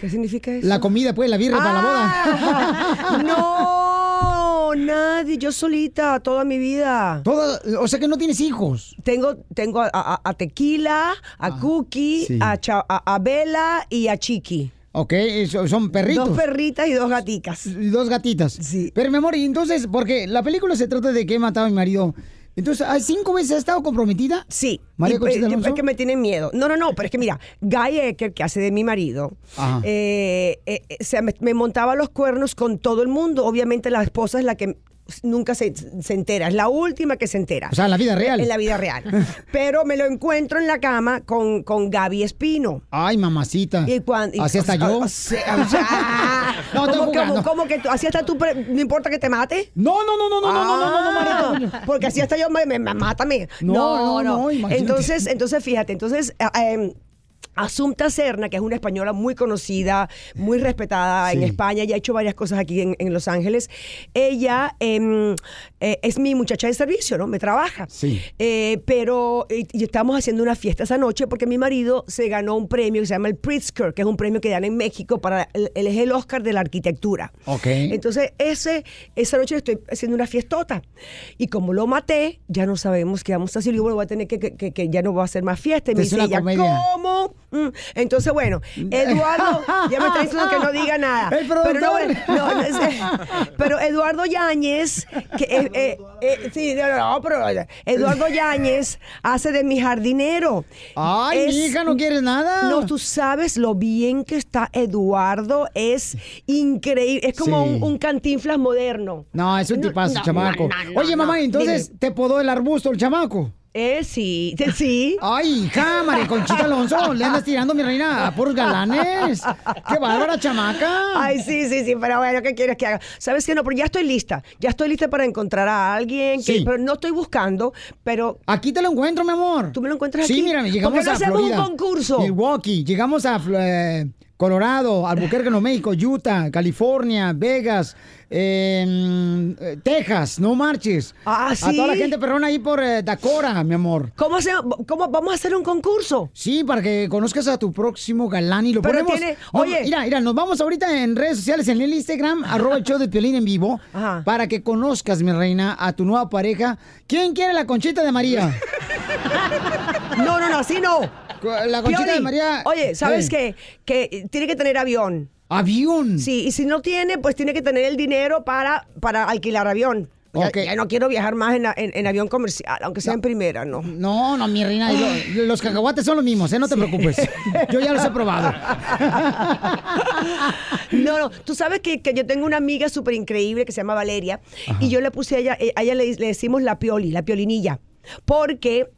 ¿Qué significa eso? La comida, pues, la birria para la boda. No, nadie, yo solita toda mi vida. Toda, o sea que no tienes hijos. Tengo, tengo a, a- a Tequila, a Cookie, Ah, sí. a, Cha- a, a Bella y a Chiqui. Ok, son perritos. Dos perritas y dos gaticas. Dos gatitas. Sí. Pero mi amor, y entonces, porque la película se trata de que he matado a mi marido. Entonces, ¿hay cinco veces has estado comprometida? Sí. María Y. Es que me tienen miedo. No, no, no, pero es que mira, Guy Ecker, que hace de mi marido, eh, eh, eh, se me, me montaba los cuernos con todo el mundo. Obviamente la esposa es la que nunca se, se, entera, es la última que se entera. O sea, en la vida real. En la vida real. Pero me lo encuentro en la cama con, con Gaby Espino. Ay, mamacita. Así hasta yo. O sea, o sea, no, ¿cómo, ¿cómo, ¿cómo, que así hasta tú, no importa que te mate? No, no, no, no, no, ah, no, no, no, no, ah, Porque así hasta yo, me, me mátame. No, no, no. no. no entonces, entonces, fíjate, entonces... Eh, em, Asunta Serna, que es una española muy conocida, muy respetada en. España, y ha hecho varias cosas aquí en, en Los Ángeles. Ella em, eh, es mi muchacha de servicio, ¿no? Me trabaja. Sí. Eh, pero y, y estamos haciendo una fiesta esa noche porque mi marido se ganó un premio que se llama el Pritzker, que es un premio que dan en México para el, él es el Oscar de la arquitectura. Ok. Entonces, ese, esa noche estoy haciendo una fiestota. Y como lo maté, ya no sabemos qué vamos a hacer. Y bueno, voy a tener que, que, que- que ya no va a hacer más fiesta. Y me Es dice ella, comedia. ¿cómo? Mm. Entonces, bueno, Eduardo, ya me está diciendo que no diga nada. El pero, no, no, no, es- pero Eduardo Yáñez, que, eh, eh, eh, sí, no, no, pero Eduardo Yáñez hace de mi jardinero. Ay, mi hija, ¿no quieres nada? No, tú sabes lo bien que está Eduardo, es increíble, es como Sí. un, un cantinflas moderno. No, es un tipazo, no, chamaco. no, no, Oye, mamá, entonces Dime. te podó el arbusto el chamaco. Eh, sí, sí, sí. Ay, hija, María Conchita Alonso, le andas tirando, mi reina, a puros galanes. Qué bárbara, chamaca. Ay, sí, sí, sí, pero bueno, ¿qué quieres que haga? ¿Sabes qué? No, pero ya estoy lista. Ya estoy lista para encontrar a alguien, que, Sí. pero no estoy buscando, pero... Aquí te lo encuentro, mi amor. ¿Tú me lo encuentras Sí, aquí? mira, llegamos ¿Por qué no a hacemos Florida. un concurso? Milwaukee, llegamos a eh, Colorado, Albuquerque, Nuevo México, Utah, California, Vegas, eh, mm, eh, Texas, no marches. Ah, A ¿sí? toda la gente perrona ahí por eh, Dakota, mi amor. ¿Cómo, hace- cómo vamos a hacer un concurso? Sí, para que conozcas a tu próximo galán y lo Pero ponemos. tiene- No, oye. mira, mira, nos vamos ahorita en redes sociales, en el Instagram, arroba el show de Piolín en vivo, Ajá. para que conozcas, mi reina, a tu nueva pareja. ¿Quién quiere la conchita de María? No, no, no, así no. La conchita Pioli, de María. Oye, ¿sabes qué? Que tiene que tener avión. ¿Avión? Sí, y si no tiene, pues tiene que tener el dinero para, para alquilar avión. Ya- Ok. Ya, no quiero viajar más en, en- en avión comercial, aunque sea en primera, ¿no? No, no, mi reina, lo- los cacahuates son los mismos, ¿eh? No te preocupes. Yo ya los he probado. No, no, tú sabes que, que yo tengo una amiga súper increíble que se llama Valeria y yo le puse a ella, eh, a ella le, le decimos la pioli, la piolinilla, porque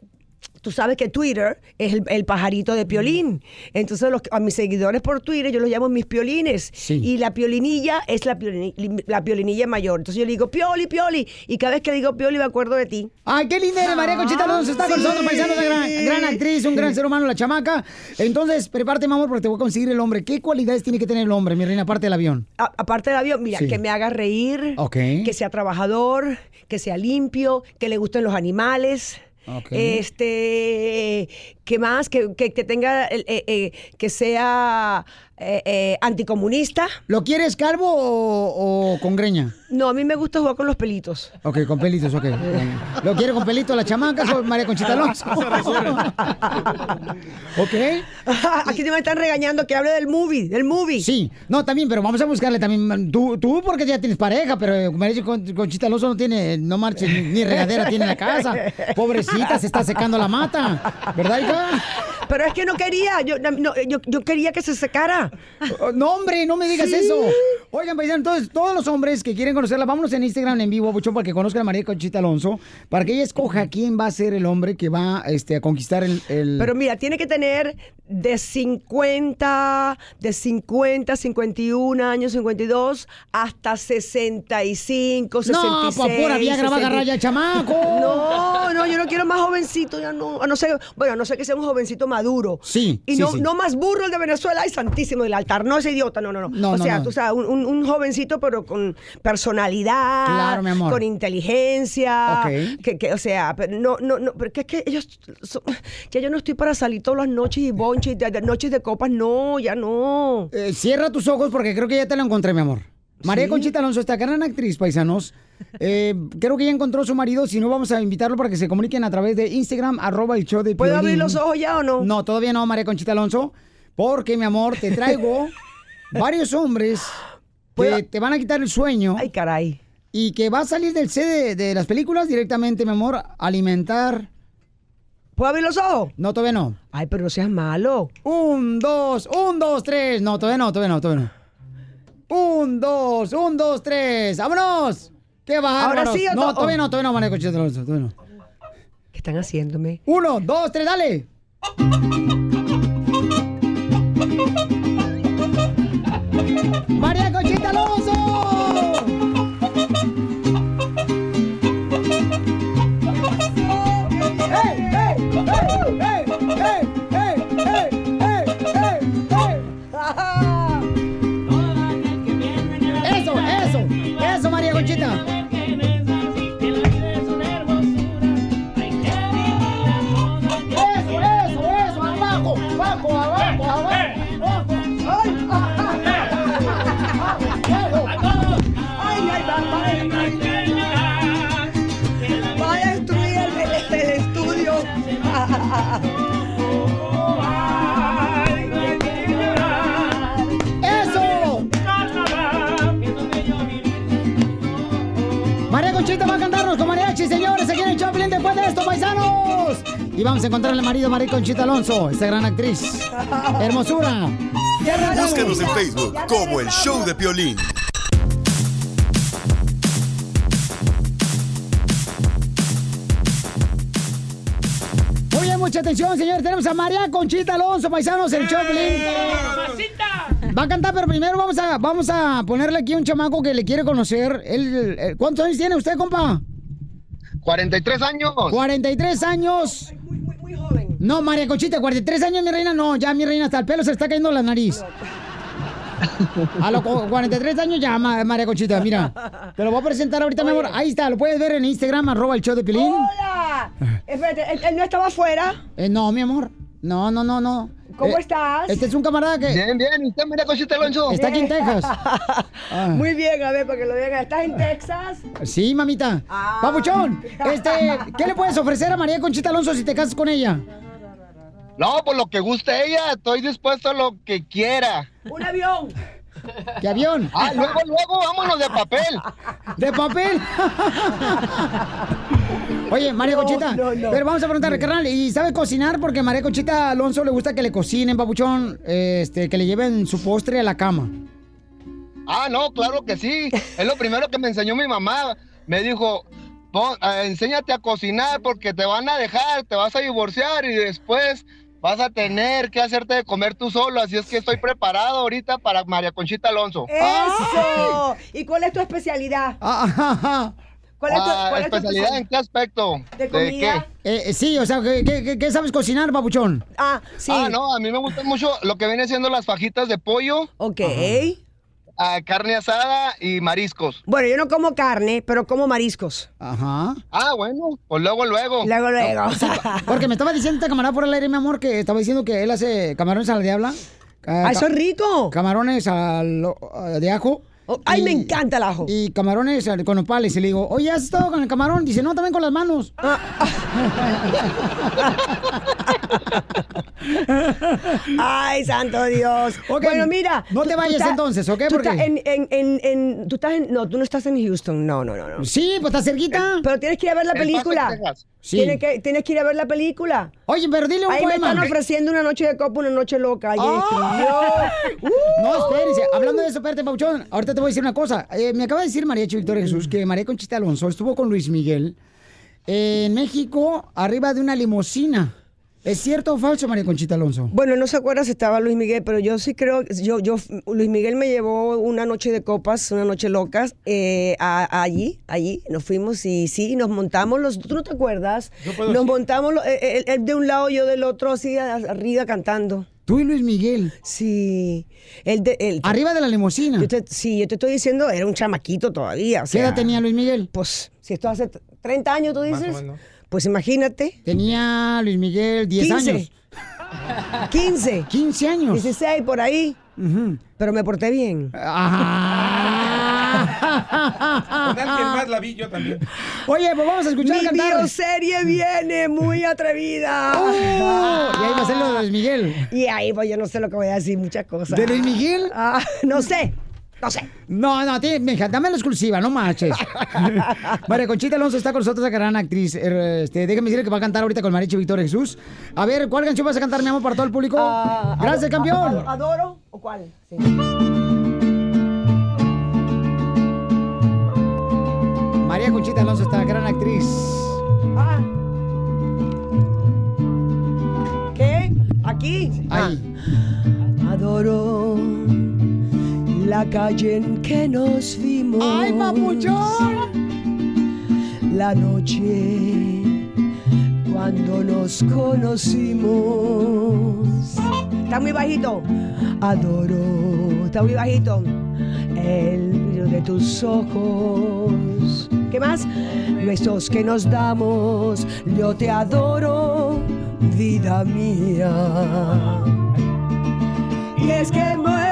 tú sabes que Twitter es el, el pajarito de piolín. Entonces los, a mis seguidores por Twitter yo los llamo mis piolines. Sí. Y la piolinilla es la, piolini- la piolinilla mayor. Entonces yo le digo, pioli, pioli. Y cada vez que digo pioli me acuerdo de ti. Ay, qué linda eres, María Conchita Alonso. Está con Sí. nosotros, paisano, una gran, gran actriz, un gran ser humano, la chamaca. Entonces, prepárate, mi amor, porque te voy a conseguir el hombre. ¿Qué cualidades tiene que tener el hombre, mi reina, aparte del avión? A- aparte del avión, mira, Sí. que me haga reír, Ok. que sea trabajador, que sea limpio, que le gusten los animales. Este, que más? Que, que, que tenga, el- eh, eh, que sea eh, eh, anticomunista. ¿Lo quieres calvo o, o con greña? No, a mí me gusta jugar con los pelitos. Ok, con pelitos, ok. ¿Lo quiere con pelitos la chamaca o María Conchita Alonso? ok. Aquí me están regañando que hable del movie, del movie. Sí, no, también, pero vamos a buscarle también. Tú, tú porque ya tienes pareja, pero María Con- Conchita Alonso no tiene, no marches, ni, ni regadera tiene en la casa. Pobrecita, se está secando la mata. ¿Verdad, hija? Pero es que no quería, yo, no, yo, yo quería que se secara. No, hombre, no me digas Sí. eso. Oigan, paisanos, entonces, todos los hombres que quieren conocerla, vámonos en Instagram en vivo, Buchón, para que conozcan a María Conchita Alonso, para que ella escoja quién va a ser el hombre que va este, a conquistar el... el- Pero mira, tiene que tener de 50, de 50, 51 años, 52, hasta 65, 66. No, pa' pura Viagra va a agarrar ya chamaco. No, no, yo no quiero más jovencito, ya no. No ser, bueno, a no sé que sea un jovencito maduro. Sí. Y sí, no, sí. no más burro el de Venezuela, ay, santísimo del altar. No ese idiota, no, no, no. No, o no, sea, no. tú sabes, un, jovencito, pero con personalidad. Claro, mi amor. Con inteligencia. Ok. Que, que, o sea, pero no, no, no, pero que es que ellos. son- ya yo no estoy para salir todas las noches y bonches, de, de noches de copas, no, ya no. Eh, cierra tus ojos porque creo que ya te lo encontré, mi amor. María ¿Sí? Conchita Alonso, esta gran actriz, paisanos. eh, creo que ya encontró a su marido. Si no, vamos a invitarlo para que se comuniquen a través de Instagram, arroba el show de ¿Puedo abrir los ojos ya o no? No, todavía no, María Conchita Alonso. Porque, mi amor, te traigo varios hombres que te van a quitar el sueño. Ay, caray. Y que va a salir del set de, las películas directamente, mi amor, a alimentar. ¿Puedo abrir los ojos? No, todavía no. Ay, pero no seas malo. Un, dos, un, dos, tres. No, todavía no, todavía no, todavía no. Un, dos, un, dos, tres. ¡Vámonos! ¡Qué bárbaros! Ahora sí, o No, to- todavía no, todavía no, Alonso, todavía no. ¿Qué están haciéndome? Uno, dos, tres, dale. María Conchita Alonso. ¡Ey, paisanos. Y vamos a encontrar al marido María Conchita Alonso, esta gran actriz. Hermosura. Búscanos en Facebook como el show de Piolín. Muy bien, mucha atención, señores. Tenemos a María Conchita Alonso, paisanos, el Choplin. Va a cantar, pero primero vamos a, vamos a ponerle aquí a un chamaco que le quiere conocer. Él, él- ¿Cuántos años tiene usted, compa? 43 años. 43 años. Muy, joven. No, María Conchita, 43 años, mi reina, no, ya mi reina, hasta el pelo se le está cayendo la nariz. A los cu- 43 años ya, Ma- María Conchita, mira. Te lo voy a presentar ahorita, mi amor. Ahí está, lo puedes ver en Instagram, arroba el show de Pilín. ¡Hola! Espérate, ¿él, él no estaba afuera? Eh, no, mi amor. No, no, no, no. ¿Cómo Eh, estad? Este es un camarada que. Bien, bien. ¿Y usted, María Conchita Alonso? Está aquí en Texas. Ah. Muy bien, a ver, para que lo vean. ¿Estás en Texas? Sí, mamita. Papuchón, este, ¿qué le puedes ofrecer a María Conchita Alonso si te casas con ella? No, por lo que guste ella, estoy dispuesto a lo que quiera. Un avión. ¿Qué avión? Ah, luego, luego, vámonos de papel. ¿De papel? Oye, María No, Conchita, no, no. pero vamos a preguntarle, carnal, ¿y sabe cocinar? Porque María Conchita Alonso le gusta que le cocinen, papuchón, este, que le lleven su postre a la cama. Ah, no, claro que sí. Es lo primero que me enseñó mi mamá. Me dijo, "Pon- eh, enséñate a cocinar porque te van a dejar, te vas a divorciar y después vas a tener que hacerte de comer tú solo. Así es que estoy preparado ahorita para María Conchita Alonso. ¡Eso! ¿Y cuál es tu especialidad? ¿Cuál es tu, Ah, cuál es tu ¿Especialidad en qué aspecto? ¿De comida? Eh, eh, sí, o sea, ¿qué, qué- qué- qué sabes cocinar, papuchón? Ah, sí. Ah, no, a mí me gustan mucho lo que viene siendo las fajitas de pollo. Ok. carne asada y mariscos. Bueno, yo no como carne, pero como mariscos. Ajá. Ah, bueno, pues luego, luego. Luego, luego. Porque me estaba diciendo esta camarada por el aire, mi amor, que estaba diciendo que él hace camarones a la diabla. Ah, eso es rico. Camarones al- ah, de ajo. Ay, me encanta el ajo. Y camarones al- con nopales. Y le digo, oye, ¿has estado con el camarón? Dice, no, también con las manos. Ay, santo Dios. Bueno, mira. no te tú- tú vayas estás- entonces, ¿ok? Tú Porque- estás en, en, en, en- tú estás en, no, tú no estás en Houston. No, no, no, no. Sí, pues está cerquita. Pero tienes que ir a ver la película. Sí. Tienes, que, tienes que ir a ver la película. Oye, pero dile un Ahí me poema. están ofreciendo una noche de copa, una noche loca. ¡Ah! escribió. No, espérense. Hablando de eso, espérate, Pauchón. Ahorita te voy a decir una cosa. Eh, me acaba de decir María Victoria Jesús que María Conchita Alonso estuvo con Luis Miguel en México arriba de una limusina. ¿Es cierto o falso, María Conchita Alonso? Bueno, no se acuerda si estaba Luis Miguel, pero yo sí creo, yo, yo, Luis Miguel me llevó una noche de copas, una noche locas, eh, a- a allí, allí, nos fuimos y sí, nos montamos los, ¿tú no te acuerdas? puedo Nos montamos, lo- eh, él, él de un lado, yo del otro, así arriba cantando. ¿Tú y Luis Miguel? Sí. Él de, él- Arriba de la limusina. Yo te- sí, yo te estoy diciendo, era un chamaquito todavía. o ¿Qué sea, edad tenía Luis Miguel? Pues, si esto hace 30 años, tú Más o dices, menos. Pues imagínate. Tenía Luis Miguel 10 15. años. 15. 15 años. 16 por ahí. Pero me porté bien. Con alguien más la vi yo también. Oye, pues vamos a escuchar Mi cantar. bioserie viene muy atrevida. Oh, y ahí va a ser lo de Luis Miguel. Y ahí, pues yo no sé lo que voy a decir, muchas cosas. ¿De Luis Miguel? Ah, no sé. No sé. No, no, tiene- mija, dame la exclusiva, no marches. María Conchita Alonso está con nosotros, la gran actriz. Eh, Este, déjame decirle que va a cantar ahorita con Maricho Victoria Jesús. A ver, ¿cuál canción vas a cantar, mi amor, para todo el público? Ah, Gracias, campeón. ado- ¿Adoro o cuál? Sí. María Conchita Alonso está, gran actriz. Ah. ¿Qué? Aquí. Ahí. Ah. Adoro la calle en que nos vimos. ¡Ay, papuchón! La noche cuando nos conocimos. Está muy bajito. Adoro. Está muy bajito. El brillo de tus ojos. ¿Qué más? Besos que nos damos. Yo te adoro, vida mía. Y es que muero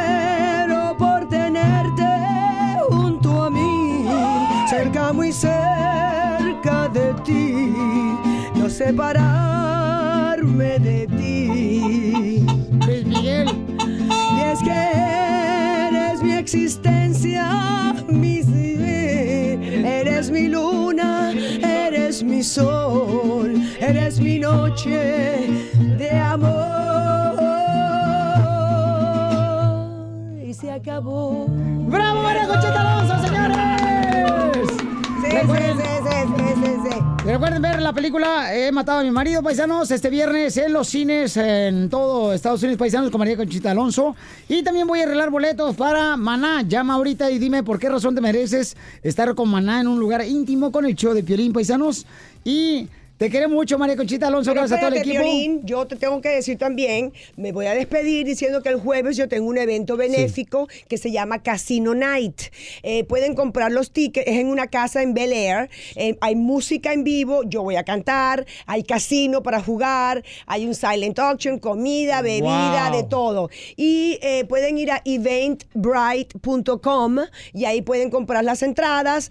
cerca, muy cerca de ti, no separarme de ti. Luis Miguel. Y es que eres mi existencia, mi eres mi luna, eres mi sol, eres mi noche de amor. Y se acabó. ¡Bravo, María Conchita Alonso, señores! Recuerden ver la película He matado a mi marido, paisanos, este viernes en los cines en todo Estados Unidos, paisanos, con María Conchita Alonso. Y también voy a arreglar boletos para Maná. Llama ahorita y dime por qué razón te mereces estar con Maná en un lugar íntimo con el show de Piolín, paisanos. Y te queremos mucho, María Conchita Alonso, Pero gracias a todo el equipo. Piolín, yo te tengo que decir también, me voy a despedir diciendo que el jueves yo tengo un evento benéfico que se llama Casino Night. Eh, pueden comprar los tickets, es en una casa en Bel Air, eh, hay música en vivo, yo voy a cantar, hay casino para jugar, hay un silent auction, comida, bebida, Wow. de todo. Y eh, pueden ir a eventbrite.com y ahí pueden comprar las entradas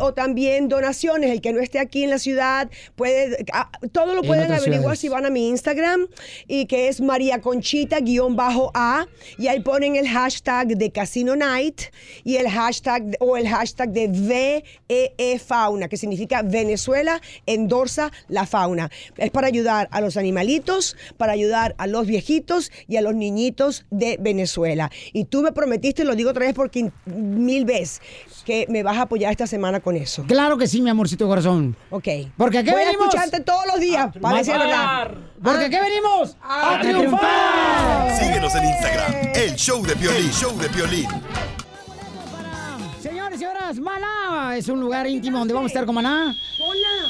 o también donaciones. El que no esté aquí en la ciudad puede, ah, todo lo En pueden averiguar ciudades. si van a mi Instagram y que es María Conchita-A y ahí ponen el hashtag de Casino Night y el hashtag o el hashtag de VEE Fauna, que significa Venezuela endorsa la fauna. Es para ayudar a los animalitos, para ayudar a los viejitos y a los niñitos de Venezuela. Y tú me prometiste, lo digo otra vez porque mil veces, que me vas a apoyar esta semana con eso. Claro que sí, mi amorcito corazón. Ok. Porque aquí a venimos. Escucharte todos los días, para decir verdad. Porque aquí venimos a, A triunfar. Síguenos en Instagram, el show de Piolín, show de Piolín. Señores y señoras, Maná es un lugar íntimo donde vamos a estar con Maná.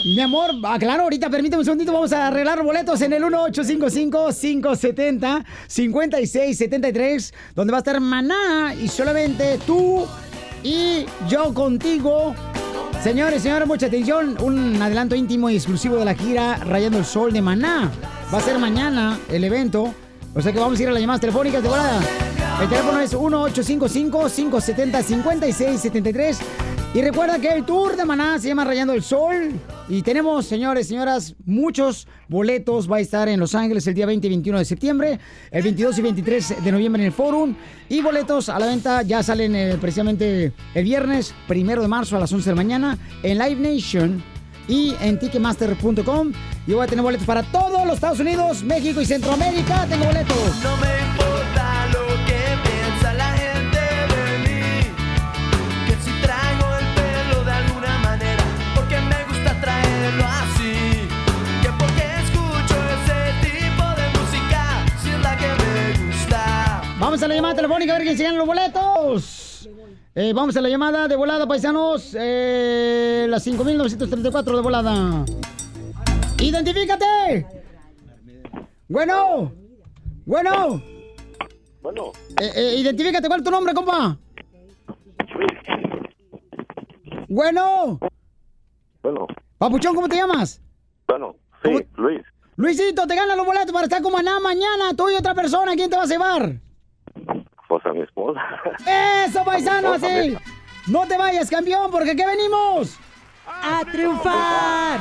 Mi amor, ah, claro, ahorita permíteme un segundito, vamos a arreglar boletos en el 1855-570-5673, donde va a estar Maná y solamente tú y yo contigo. Señores, señores, mucha atención. Un adelanto íntimo y exclusivo de la gira Rayando el Sol de Maná. Va a ser mañana el evento. O sea que vamos a ir a las llamadas telefónicas de volada. El teléfono es 1-855-570-5673. Y recuerda que el tour de Maná se llama Rayando el Sol. Y tenemos, señores, señoras, muchos boletos. Va a estar en Los Ángeles el día 20 y 21 de septiembre, el 22 y 23 de noviembre en el Forum. Y boletos a la venta ya salen eh, precisamente el viernes, primero de marzo a las 11 de la mañana, en Live Nation y en Ticketmaster.com. Yo voy a tener boletos para todos los Estados Unidos, México y Centroamérica. Tengo boletos. No me importa lo que piensa la gente de mí. Que si traigo el pelo de alguna manera, porque me gusta traerlo así. Que porque escucho ese tipo de música, si es la que me gusta. Vamos a la llamada telefónica a ver quién se los boletos. Eh, vamos a la llamada de volada, paisanos. Eh, las 5934 de volada. ¡Identifícate! Bueno. Bueno. Bueno, Eh, eh, identifícate, ¿cuál es tu nombre, compa? Bueno. bueno, Papuchón, ¿cómo te llamas? bueno, sí, Luis. Luisito, te ganan los boletos para estar con Maná mañana. Tú y otra persona, ¿quién te va a llevar? Pues a mi esposa. ¡Eso, paisano! Esposa, ¡Sí! ¡No te vayas, campeón! Porque aquí venimos a triunfar.